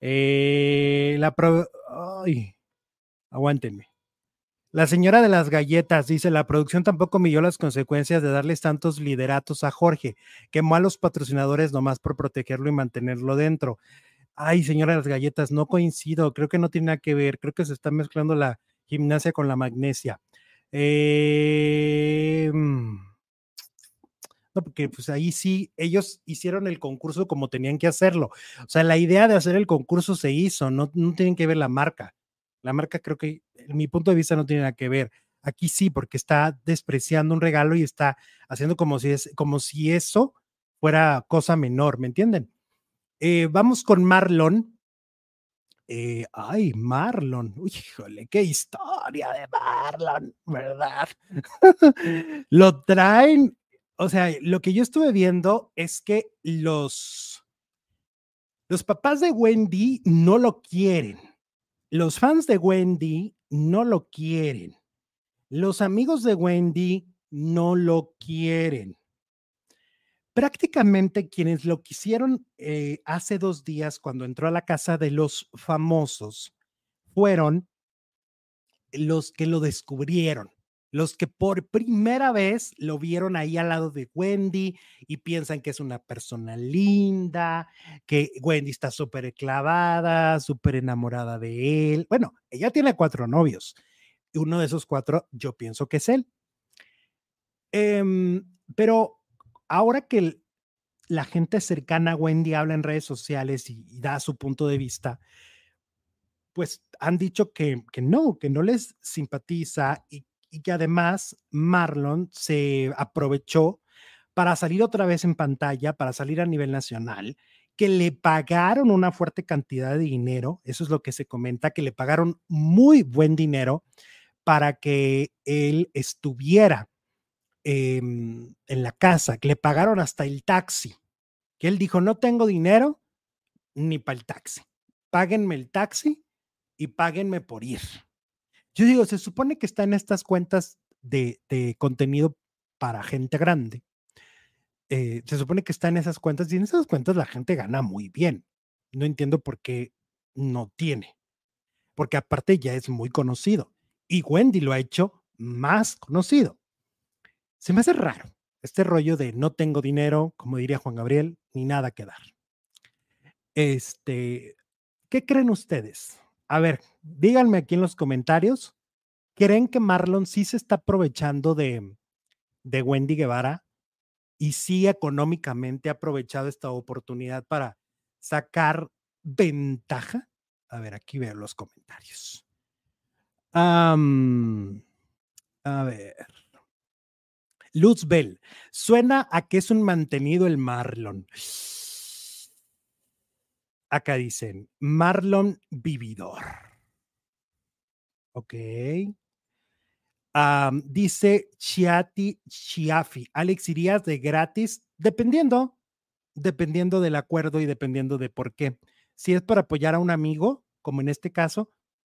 Eh, la Ay, aguántenme. La señora de las galletas dice: la producción tampoco midió las consecuencias de darles tantos lideratos a Jorge. Quemó a los patrocinadores nomás por protegerlo y mantenerlo dentro. Ay, señora de las galletas, no coincido. Creo que no tiene nada que ver. Creo que se está mezclando la gimnasia con la magnesia. Mm, no, porque pues ahí sí, ellos hicieron el concurso como tenían que hacerlo. O sea, la idea de hacer el concurso se hizo, no, no tienen que ver la marca. La marca creo que, en mi punto de vista, no tiene nada que ver. Aquí sí, porque está despreciando un regalo y está haciendo como si, es, como si eso fuera cosa menor, ¿me entienden? Eh, vamos con Marlon, eh, ay, Marlon, híjole, qué historia de Marlon, ¿verdad? lo traen, o sea, lo que yo estuve viendo es que los, los papás de Wendy no lo quieren, los fans de Wendy no lo quieren, los amigos de Wendy no lo quieren prácticamente quienes lo quisieron eh, hace dos días cuando entró a la casa de los famosos fueron los que lo descubrieron. los que por primera vez lo vieron ahí al lado de Wendy y piensan que es una persona linda, que Wendy está súper clavada, súper enamorada de él. Bueno, ella tiene cuatro novios. Uno de esos cuatro yo pienso que es él. Em, pero ahora que la gente cercana a Wendy habla en redes sociales y, da su punto de vista, pues han dicho que, no, que no les simpatiza y que además Marlon se aprovechó para salir otra vez en pantalla, para salir a nivel nacional, que le pagaron una fuerte cantidad de dinero, eso es lo que se comenta, que le pagaron muy buen dinero para que él estuviera em, en la casa, que le pagaron hasta el taxi, que él dijo, no tengo dinero ni para el taxi, páguenme el taxi y páguenme por ir. Yo digo, se supone que está en estas cuentas de, contenido para gente grande. Eh, se supone que está en esas cuentas y en esas cuentas la gente gana muy bien. No entiendo por qué no tiene. Porque aparte ya es muy conocido. Y Wendy lo ha hecho más conocido. Se me hace raro este rollo de no tengo dinero, como diría Juan Gabriel, ni nada que dar. Este, ¿qué creen ustedes? A ver, díganme aquí en los comentarios, ¿creen que Marlon sí se está aprovechando de, de Wendy Guevara y sí económicamente ha aprovechado esta oportunidad para sacar ventaja? A ver, aquí veo los comentarios. a ver. Luzbel, suena a que es un mantenido el Marlon. Acá dicen Marlon Vividor. Ok. dice Chiati Chiafi. Alex, ¿irías de gratis? Dependiendo, dependiendo del acuerdo y dependiendo de por qué. Si es para apoyar a un amigo, como en este caso,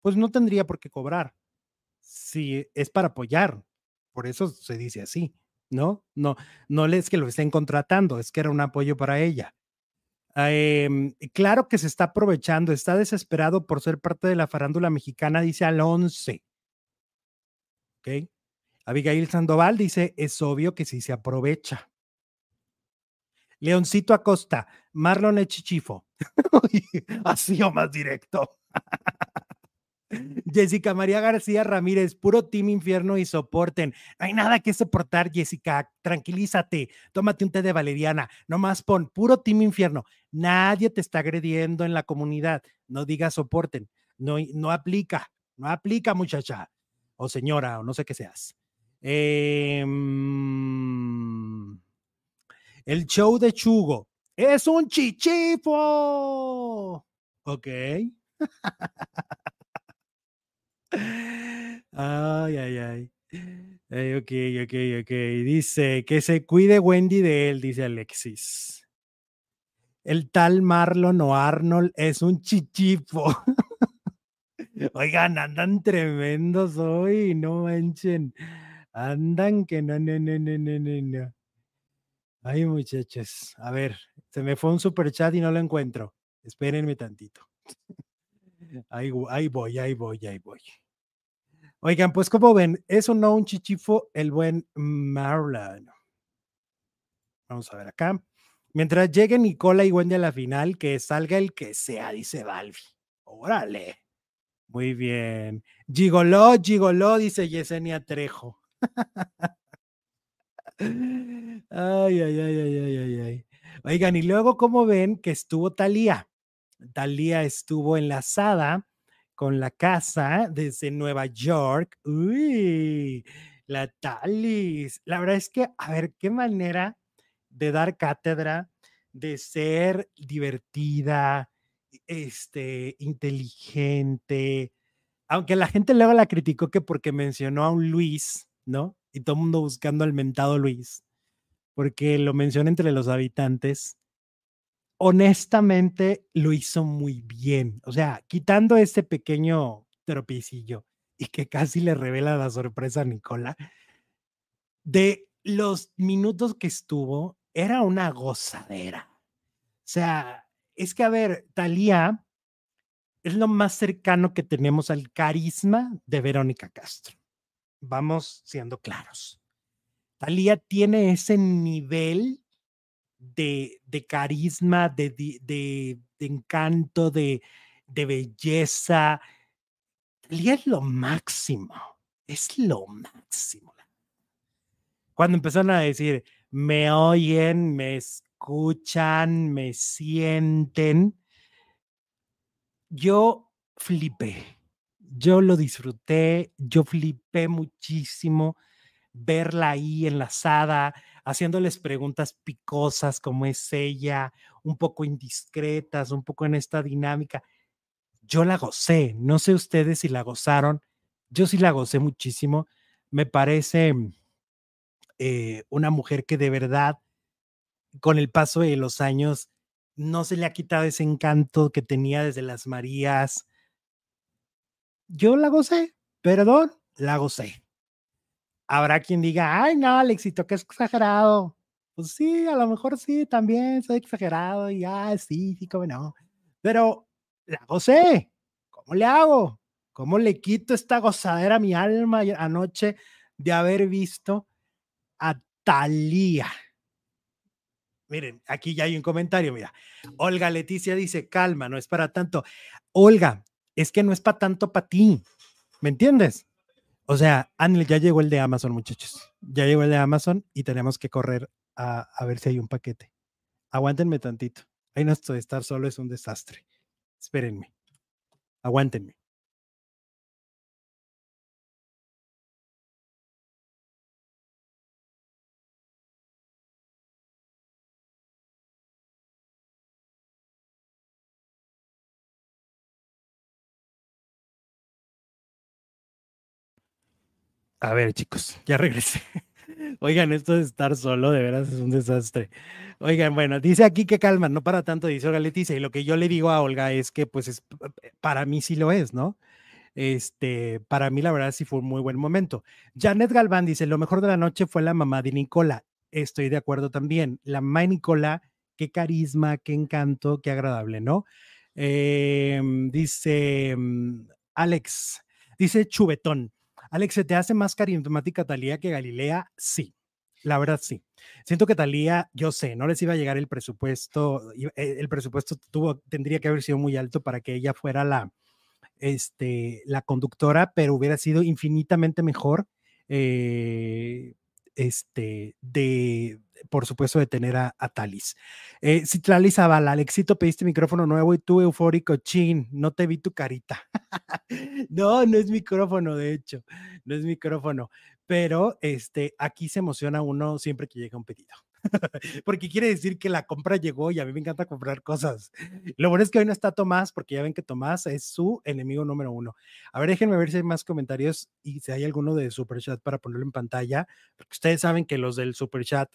pues no tendría por qué cobrar. Si es para apoyar, por eso se dice así, ¿no? No, no es que lo estén contratando, es que era un apoyo para ella. Em, claro que se está aprovechando, está desesperado por ser parte de la farándula mexicana, dice al 11. ¿Ok? Abigail Sandoval dice, es obvio que sí se aprovecha. Leoncito Acosta, Marlon Echichifo. Así o más directo. Jessica María García Ramírez, puro Team Infierno y soporten. No hay nada que soportar, Jessica. Tranquilízate. Tómate un té de valeriana. Nomás pon puro Team Infierno. Nadie te está agrediendo en la comunidad. No digas soporten. No, no aplica. No aplica, muchacha. O señora, o no sé qué seas. Em, el show de Chugo es un chichifo. Ok. Ay, ay, ay. ok, ok, ok. Dice que se cuide Wendy de él, dice Alexis. El tal Marlon o Arnold es un chichifo. Oigan, andan tremendos hoy, no manchen. Andan que no, no, no, no, no, no. Ay, muchachos. A ver, se me fue un super chat y no lo encuentro. Espérenme tantito. Ahí, ahí voy, ahí voy, ahí voy. Oigan, pues como ven, es o no un chichifo el buen Marlon. Vamos a ver acá. Mientras llegue Nicola y Wendy a la final, que salga el que sea, dice Balbi. Órale. Muy bien. Gigoló, gigoló, dice Yesenia Trejo. ay, ay, ay, ay, ay, ay, ay. Oigan, y luego, ¿cómo ven que estuvo Talía? Talía estuvo enlazada con la casa desde Nueva York. Uy, la Talis. La verdad es que, a ver, qué manera de dar cátedra, de ser divertida, este, inteligente. Aunque la gente luego la criticó que porque mencionó a un Luis, ¿no? Y todo el mundo buscando al mentado Luis, porque lo menciona entre los habitantes honestamente lo hizo muy bien. O sea, quitando este pequeño tropicillo y que casi le revela la sorpresa a Nicola, de los minutos que estuvo, era una gozadera. O sea, es que, a ver, Talía es lo más cercano que tenemos al carisma de Verónica Castro. vamos siendo claros. Talía tiene ese nivel de, carisma, de, encanto, de, de belleza. Talía es lo máximo, es lo máximo. Cuando empezaron a decir, me oyen, me escuchan, me sienten, yo flipé, yo lo disfruté, yo flipé muchísimo verla ahí enlazada, haciéndoles preguntas picosas como es ella, un poco indiscretas, un poco en esta dinámica. Yo la gocé, no sé ustedes si la gozaron, yo sí la gocé muchísimo, me parece eh, una mujer que de verdad, con el paso de los años, no se le ha quitado ese encanto que tenía desde las Marías. Yo la gocé, perdón, la gocé. Habrá quien diga, ay, no, Alexito, que es exagerado. Pues sí, a lo mejor sí, también soy exagerado y, ah, sí, sí, no. Pero la gocé. ¿Cómo le hago? ¿Cómo le quito esta gozadera a mi alma anoche de haber visto a Talía? Miren, aquí ya hay un comentario, mira. Olga Leticia dice, calma, no es para tanto. Olga, es que no es para tanto para ti, ¿me entiendes? O sea, ya llegó el de Amazon, muchachos. Ya llegó el de Amazon y tenemos que correr a, ver si hay un paquete. Aguántenme tantito. Ahí no estoy, estar solo es un desastre. Espérenme. Aguántenme. A ver, chicos, ya regresé. Oigan, esto de estar solo, de veras, es un desastre. Oigan, bueno, dice aquí que calma, no para tanto, dice Olga Leticia, y lo que yo le digo a Olga es que, pues, es, para mí sí lo es, ¿no? Este, para mí la verdad sí fue un muy buen momento. Janet Galván dice, lo mejor de la noche fue la mamá de Nicola. Estoy de acuerdo también. La mamá de Nicola, qué carisma, qué encanto, qué agradable, ¿no? Em, dice mm, Alex, dice Chubetón. Alex, ¿se te hace más carismática Talía que Galilea? Sí, la verdad sí. Siento que Talía, yo sé, no les iba a llegar el presupuesto, eh, el presupuesto tuvo, tendría que haber sido muy alto para que ella fuera la, este, la conductora, pero hubiera sido infinitamente mejor eh, este, de, por supuesto, de tener a, a Talis. Eh, Citlali Zavala, Alexito, pediste micrófono nuevo y tú eufórico, chin, no te vi tu carita. no, no es micrófono, de hecho, no es micrófono, pero este, aquí se emociona uno siempre que llega un pedido. porque quiere decir que la compra llegó y a mí me encanta comprar cosas. Lo bueno es que hoy no está Tomás, porque ya ven que Tomás es su enemigo número uno. A ver, déjenme ver si hay más comentarios y si hay alguno de Super Chat para ponerlo en pantalla, porque ustedes saben que los del Super Chat,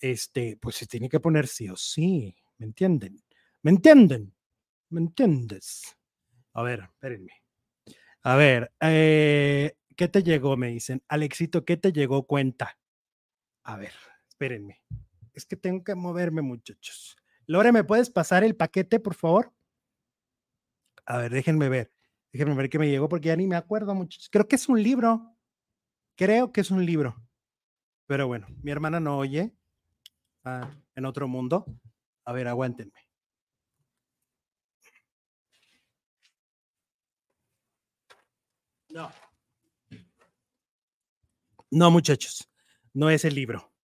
este, pues se tiene que poner sí o sí, ¿me entienden? ¿Me entienden? ¿Me entiendes? A ver, espérenme. A ver, eh, ¿qué te llegó? Me dicen, Alexito, ¿qué te llegó? Cuenta. A ver, espérenme. Es que tengo que moverme, muchachos. Lore, ¿me puedes pasar el paquete, por favor? A ver, déjenme ver. Déjenme ver qué me llegó porque ya ni me acuerdo, muchachos. Creo que es un libro. Creo que es un libro. Pero bueno, mi hermana no oye. Ah, en otro mundo. A ver, aguántenme. No. No, muchachos. No es el libro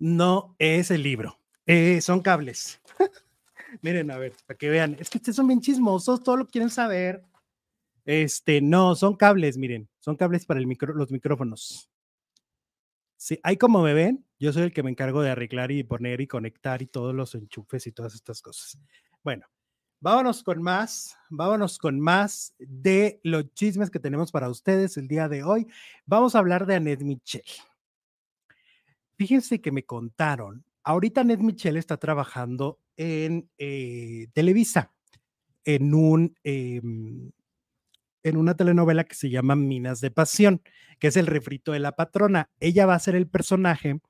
no es el libro, eh, son cables. Miren, a ver, para que vean, es que ustedes son bien chismosos, todo lo quieren saber. Este, no, son cables, miren, son cables para el micro, los micrófonos. Sí, ahí como me ven, yo soy el que me encargo de arreglar y poner y conectar y todos los enchufes y todas estas cosas. Bueno, vámonos con más, vámonos con más de los chismes que tenemos para ustedes el día de hoy. Vamos a hablar de Annette Michel. Fíjense que me contaron, ahorita Ned Michel está trabajando en eh, Televisa, en un... Em, en una telenovela que se llama Minas de Pasión, que es el refrito de la patrona. Ella va a ser el personaje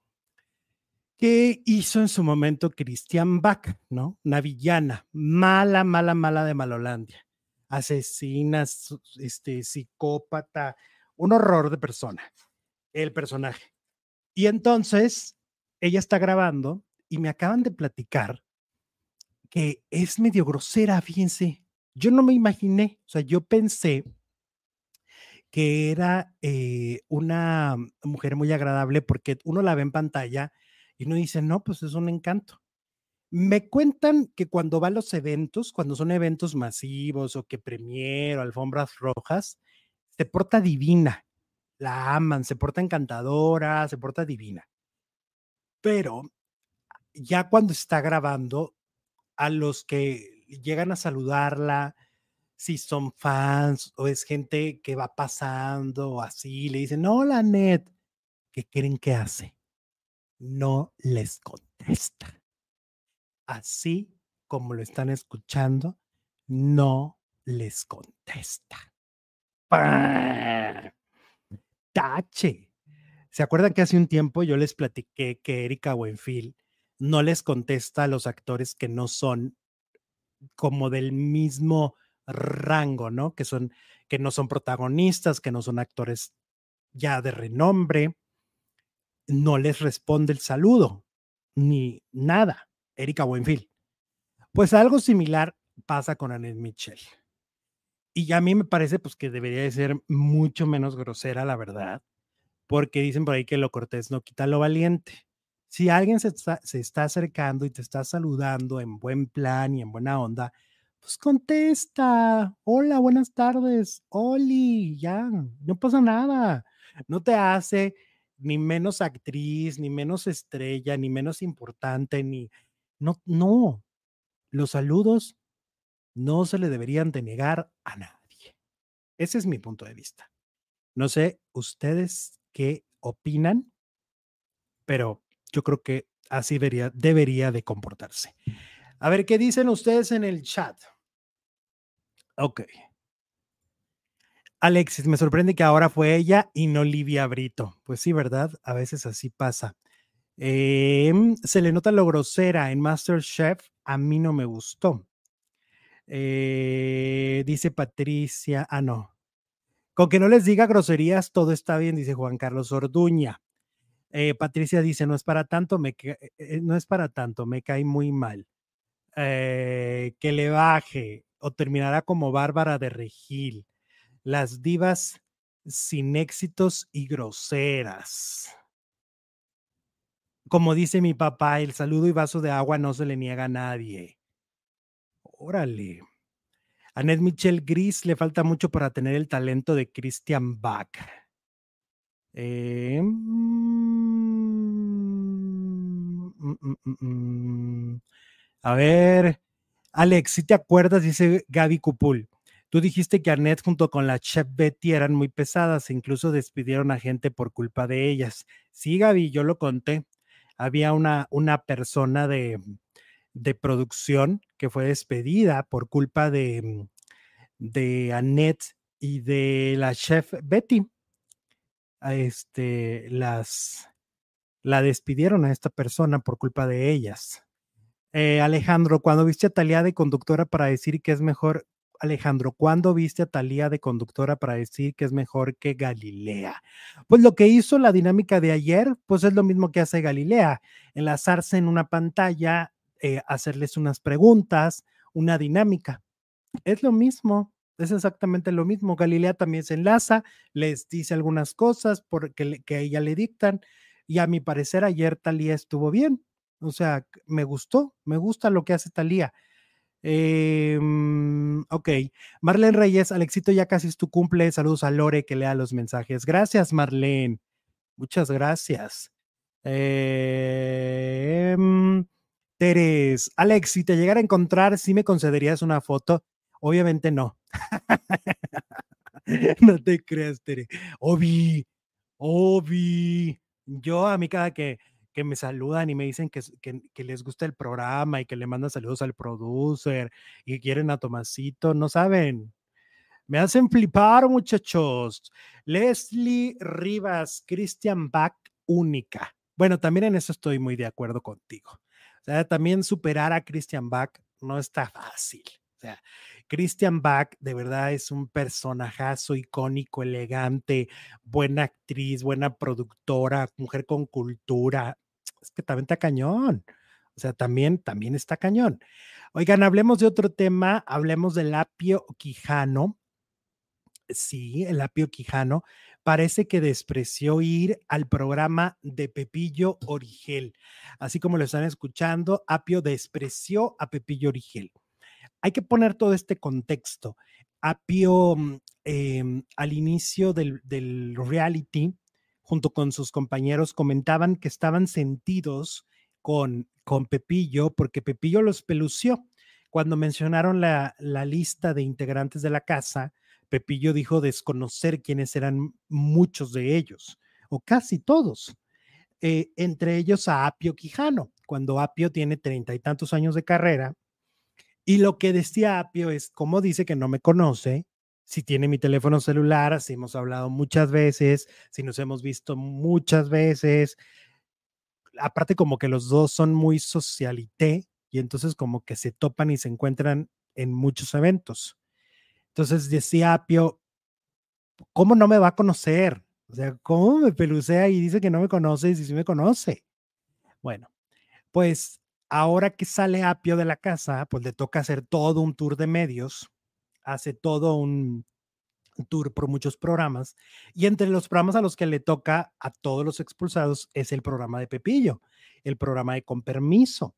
que hizo en su momento Christian Bach, ¿no? Una villana, mala, mala, mala de Malolandia. Asesina, este, psicópata, un horror de persona. el personaje. Y entonces ella está grabando y me acaban de platicar que es medio grosera, fíjense. Yo no me imaginé, o sea, yo pensé que era eh, una mujer muy agradable porque uno la ve en pantalla y uno dice, no, pues es un encanto. Me cuentan que cuando va a los eventos, cuando son eventos masivos o que premier o alfombras rojas, se porta divina, la aman, se porta encantadora, se porta divina. Pero ya cuando está grabando, a los que llegan a saludarla, si son fans o es gente que va pasando o así, le dicen, hola Net, ¿qué creen que hace? No les contesta. Así como lo están escuchando, no les contesta. Tache. ¿Se acuerdan que hace un tiempo yo les platiqué que Erika Buenfil no les contesta a los actores que no son como del mismo rango, ¿no? Que son, que no son protagonistas, que no son actores ya de renombre, no les responde el saludo, ni nada, Erika Buenfil. Pues algo similar pasa con Annette Mitchell. Y a mí me parece pues que debería de ser mucho menos grosera, la verdad, porque dicen por ahí que lo cortés no quita lo valiente. Si alguien se está, se está acercando y te está saludando en buen plan y en buena onda, pues contesta. Hola, buenas tardes. Oli, ya, no pasa nada. No te hace ni menos actriz, ni menos estrella, ni menos importante, ni... No, no. Los saludos no se le deberían de negar a nadie. Ese es mi punto de vista. No sé ustedes qué opinan, pero yo creo que así debería, debería de comportarse. A ver, ¿qué dicen ustedes en el chat? Ok. Alexis, me sorprende que ahora fue ella y no Livia Brito. Pues sí, ¿verdad? A veces así pasa. Em, se le nota lo grosera en Masterchef. A mí no me gustó. Eh, dice Patricia. Ah, no. Con que no les diga groserías, todo está bien, dice Juan Carlos Orduña. Eh, Patricia dice, no es para tanto, eh, no es para tanto, me cae muy mal. que le baje o terminará como Bárbara de Regil las divas sin éxitos y groseras. Como dice mi papá, el saludo y vaso de agua no se le niega a nadie. Órale. A Ned Michelle Gris le falta mucho para tener el talento de Christian Bach. Eh, mm, mm, mm, a ver, Alex, si te acuerdas, dice Gaby Cupul. Tú dijiste que Annette junto con la chef Betty eran muy pesadas e incluso despidieron a gente por culpa de ellas. Sí, Gaby, yo lo conté. Había una, una persona de, de producción que fue despedida por culpa de, de Annette y de la chef Betty. Este, las, la despidieron a esta persona por culpa de ellas. Eh, Alejandro, cuando viste a Talía de conductora para decir que es mejor, Alejandro, ¿cuándo viste a Talía de conductora para decir que es mejor que Galilea? Pues lo que hizo la dinámica de ayer, pues es lo mismo que hace Galilea, enlazarse en una pantalla, eh, hacerles unas preguntas, una dinámica. Es lo mismo, es exactamente lo mismo. Galilea también se enlaza, les dice algunas cosas porque que ella le dictan y a mi parecer ayer Talía estuvo bien. O sea, me gustó, me gusta lo que hace Talía. Em, ok. Marlene Reyes, Alexito, ya casi es tu cumple. Saludos a Lore que lea los mensajes. Gracias, Marlene. Muchas gracias. Eh, Teres, Alex, si te llegara a encontrar, ¿sí me concederías una foto? Obviamente no. no te creas, Tere. Obi, Obi. Yo a mí cada que que me saludan y me dicen que, que, les gusta el programa y que le mandan saludos al producer y quieren a Tomasito, no saben. Me hacen flipar, muchachos. Leslie Rivas, Christian Bach, única. Bueno, también en eso estoy muy de acuerdo contigo. O sea, también superar a Christian Bach no está fácil. O sea, Christian Bach de verdad es un personajazo icónico, elegante, buena actriz, buena productora, mujer con cultura. Es que también está cañón. O sea, también, también está cañón. Oigan, hablemos de otro tema, hablemos del apio quijano. Sí, el apio quijano parece que despreció ir al programa de Pepillo Origel. Así como lo están escuchando, Apio despreció a Pepillo Origel. Hay que poner todo este contexto. Apio, em, al inicio del, del reality, junto con sus compañeros, comentaban que estaban sentidos con, con Pepillo porque Pepillo los pelució. Cuando mencionaron la, la lista de integrantes de la casa, Pepillo dijo desconocer quiénes eran muchos de ellos, o casi todos, eh, entre ellos a Apio Quijano, cuando Apio tiene treinta y tantos años de carrera. Y lo que decía Apio es, como dice que no me conoce, si tiene mi teléfono celular, si hemos hablado muchas veces, si nos hemos visto muchas veces. Aparte como que los dos son muy socialité y entonces como que se topan y se encuentran en muchos eventos. Entonces decía Apio, ¿cómo no me va a conocer? O sea, ¿cómo me pelucea y dice que no me conoce y si sí me conoce? Bueno, pues ahora que sale Apio de la casa, pues le toca hacer todo un tour de medios, hace todo un tour por muchos programas y entre los programas a los que le toca a todos los expulsados es el programa de Pepillo, el programa de Con Permiso.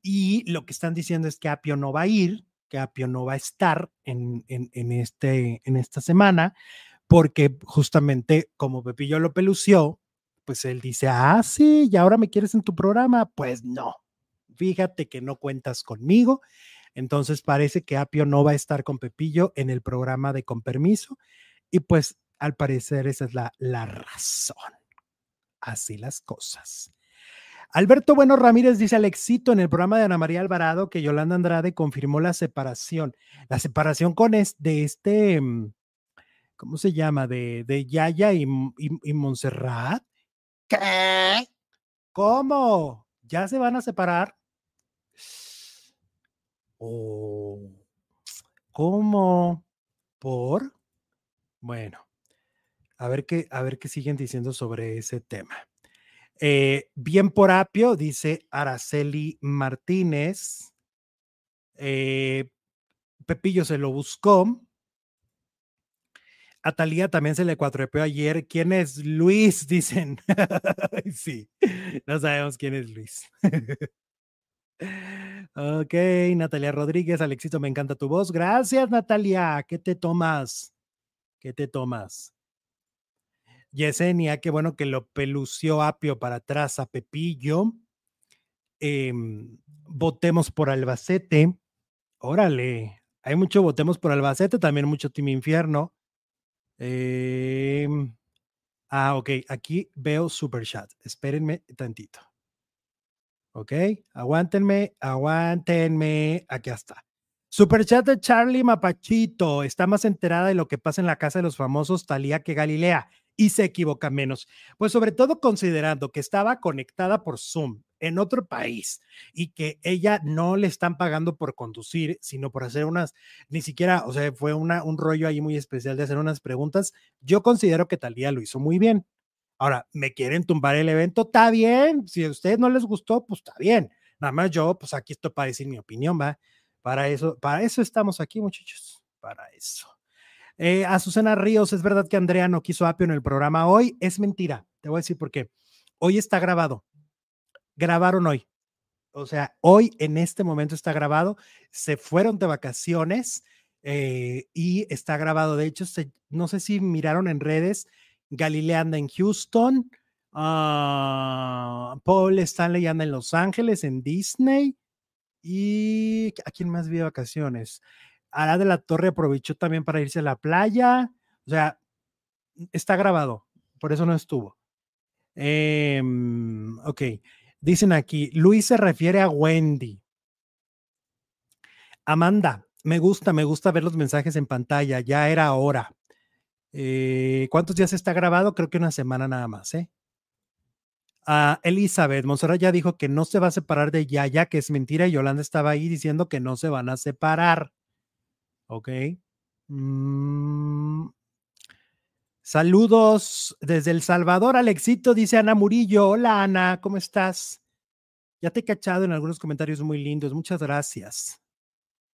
Y lo que están diciendo es que Apio no va a ir que Apio no va a estar en, en, este, en esta semana, porque justamente como Pepillo lo pelució, pues él dice, ah, sí, y ahora me quieres en tu programa. Pues no, fíjate que no cuentas conmigo. Entonces parece que Apio no va a estar con Pepillo en el programa de Con Permiso. Y pues al parecer esa es la, la razón. Así las cosas. Alberto Bueno Ramírez dice al éxito en el programa de Ana María Alvarado que Yolanda Andrade confirmó la separación. La separación con de este, mm, ¿cómo se llama? De, de Yaya y, y, Montserrat. ¿Qué? ¿Cómo? ¿Ya se van a separar? Oh, ¿Cómo? ¿Por? Bueno, a ver qué, a ver qué siguen diciendo sobre ese tema. Eh, bien por Apio, dice Araceli Martínez. Eh, Pepillo se lo buscó. A también se le cuatrepeó ayer. ¿Quién es Luis? Dicen. sí, no sabemos quién es Luis. ok, Natalia Rodríguez, Alexito, me encanta tu voz. Gracias, Natalia. ¿Qué te tomas? ¿Qué te tomas? Yesenia, qué bueno que lo pelució Apio para atrás a Pepillo. Em, votemos por Albacete. Órale, hay mucho votemos por Albacete, también mucho Team Infierno. Em, ah, ok, aquí veo Super Chat. Espérenme tantito. Ok, aguántenme, aguántenme. Aquí está. Super chat de Charlie Mapachito. Está más enterada de lo que pasa en la casa de los famosos Talía que Galilea y se equivoca menos. Pues sobre todo considerando que estaba conectada por Zoom en otro país y que ella no le están pagando por conducir, sino por hacer unas, ni siquiera, o sea, fue una, un rollo ahí muy especial de hacer unas preguntas. Yo considero que Talía lo hizo muy bien. Ahora, ¿me quieren tumbar el evento? Está bien. Si a ustedes no les gustó, pues está bien. Nada más yo, pues aquí estoy para decir mi opinión, va. Para eso, para eso estamos aquí, muchachos. Para eso. Eh, Azucena Ríos, es verdad que Andrea no quiso apio en el programa hoy. Es mentira. Te voy a decir por qué. Hoy está grabado. Grabaron hoy. O sea, hoy en este momento está grabado. Se fueron de vacaciones eh, y está grabado. De hecho, no sé si miraron en redes. Galilea anda en Houston. Uh, Paul Stanley anda en Los Ángeles, en Disney. ¿Y a quién más vi de vacaciones? Ara de la Torre aprovechó también para irse a la playa. O sea, está grabado, por eso no estuvo. Em, ok, dicen aquí, Luis se refiere a Wendy. Amanda, me gusta, me gusta ver los mensajes en pantalla, ya era hora. Eh, ¿Cuántos días está grabado? Creo que una semana nada más, ¿eh? Ah, Elizabeth, Monserrat ya dijo que no se va a separar de Yaya, que es mentira, y Yolanda estaba ahí diciendo que no se van a separar. Ok. Mm. Saludos desde El Salvador, Alexito, dice Ana Murillo. Hola Ana, ¿cómo estás? Ya te he cachado en algunos comentarios muy lindos. Muchas gracias.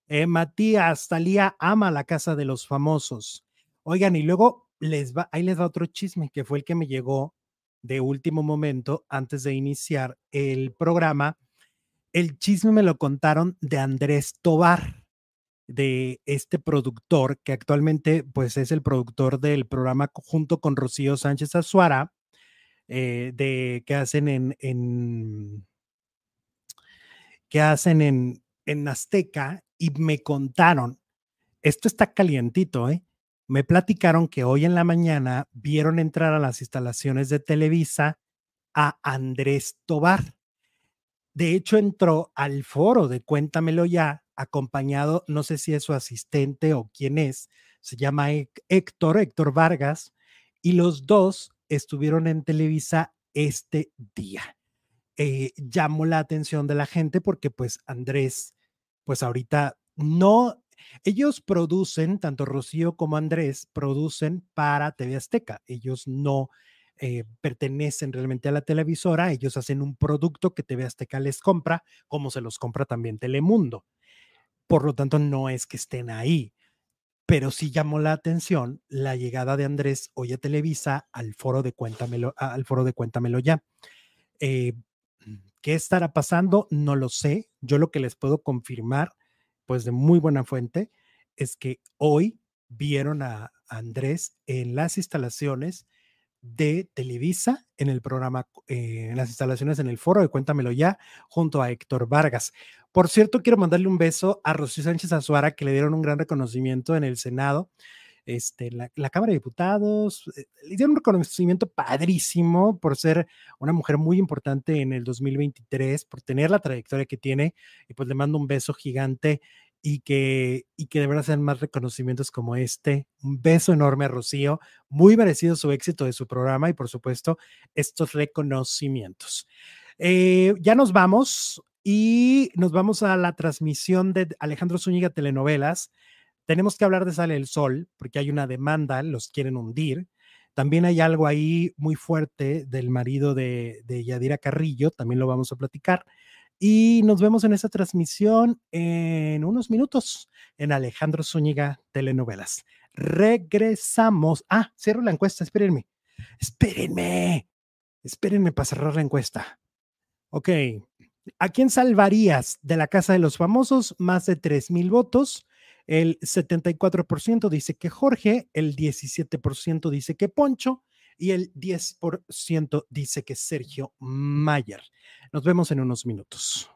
Eh, Matías, Talía ama la casa de los famosos. Oigan, y luego les va, ahí les va otro chisme que fue el que me llegó de último momento antes de iniciar el programa. El chisme me lo contaron de Andrés Tobar, de este productor que actualmente pues es el productor del programa junto con Rocío Sánchez Azuara, eh, de que hacen en, en hacen en, en Azteca y me contaron, esto está calientito, ¿eh? me platicaron que hoy en la mañana vieron entrar a las instalaciones de Televisa a Andrés Tobar. De hecho, entró al foro de Cuéntamelo ya, acompañado, no sé si es su asistente o quién es, se llama Héctor, Héctor Vargas, y los dos estuvieron en Televisa este día. Eh, llamó la atención de la gente porque pues Andrés, pues ahorita no ellos producen, tanto Rocío como Andrés, producen para TV Azteca. Ellos no eh, pertenecen realmente a la televisora, ellos hacen un producto que TV Azteca les compra, como se los compra también Telemundo. Por lo tanto, no es que estén ahí, pero sí llamó la atención la llegada de Andrés hoy a Televisa al foro de Cuéntamelo, al foro de Cuéntamelo ya. Eh, ¿Qué estará pasando? No lo sé. Yo lo que les puedo confirmar pues de muy buena fuente, es que hoy vieron a Andrés en las instalaciones de Televisa, en el programa, eh, en las instalaciones en el foro de Cuéntamelo ya, junto a Héctor Vargas. Por cierto, quiero mandarle un beso a Rocío Sánchez Azuara, que le dieron un gran reconocimiento en el Senado. Este, la, la, Cámara de Diputados, eh, le dieron un reconocimiento padrísimo por ser una mujer muy importante en el 2023, por tener la trayectoria que tiene, y pues le mando un beso gigante y que, y que de verdad sean más reconocimientos como este. Un beso enorme a Rocío, muy merecido su éxito de su programa y por supuesto estos reconocimientos. Eh, ya nos vamos y nos vamos a la transmisión de Alejandro Zúñiga Telenovelas. Tenemos que hablar de Sale el Sol porque hay una demanda, los quieren hundir. También hay algo ahí muy fuerte del marido de, de Yadira Carrillo, también lo vamos a platicar. Y nos vemos en esa transmisión en unos minutos en Alejandro Zúñiga Telenovelas. Regresamos. Ah, cierro la encuesta, espérenme. Espérenme. Espérenme para cerrar la encuesta. Ok. ¿A quién salvarías de la Casa de los Famosos? Más de 3 mil votos. El 74% dice que Jorge, el 17% dice que Poncho y el 10% dice que Sergio Mayer. Nos vemos en unos minutos.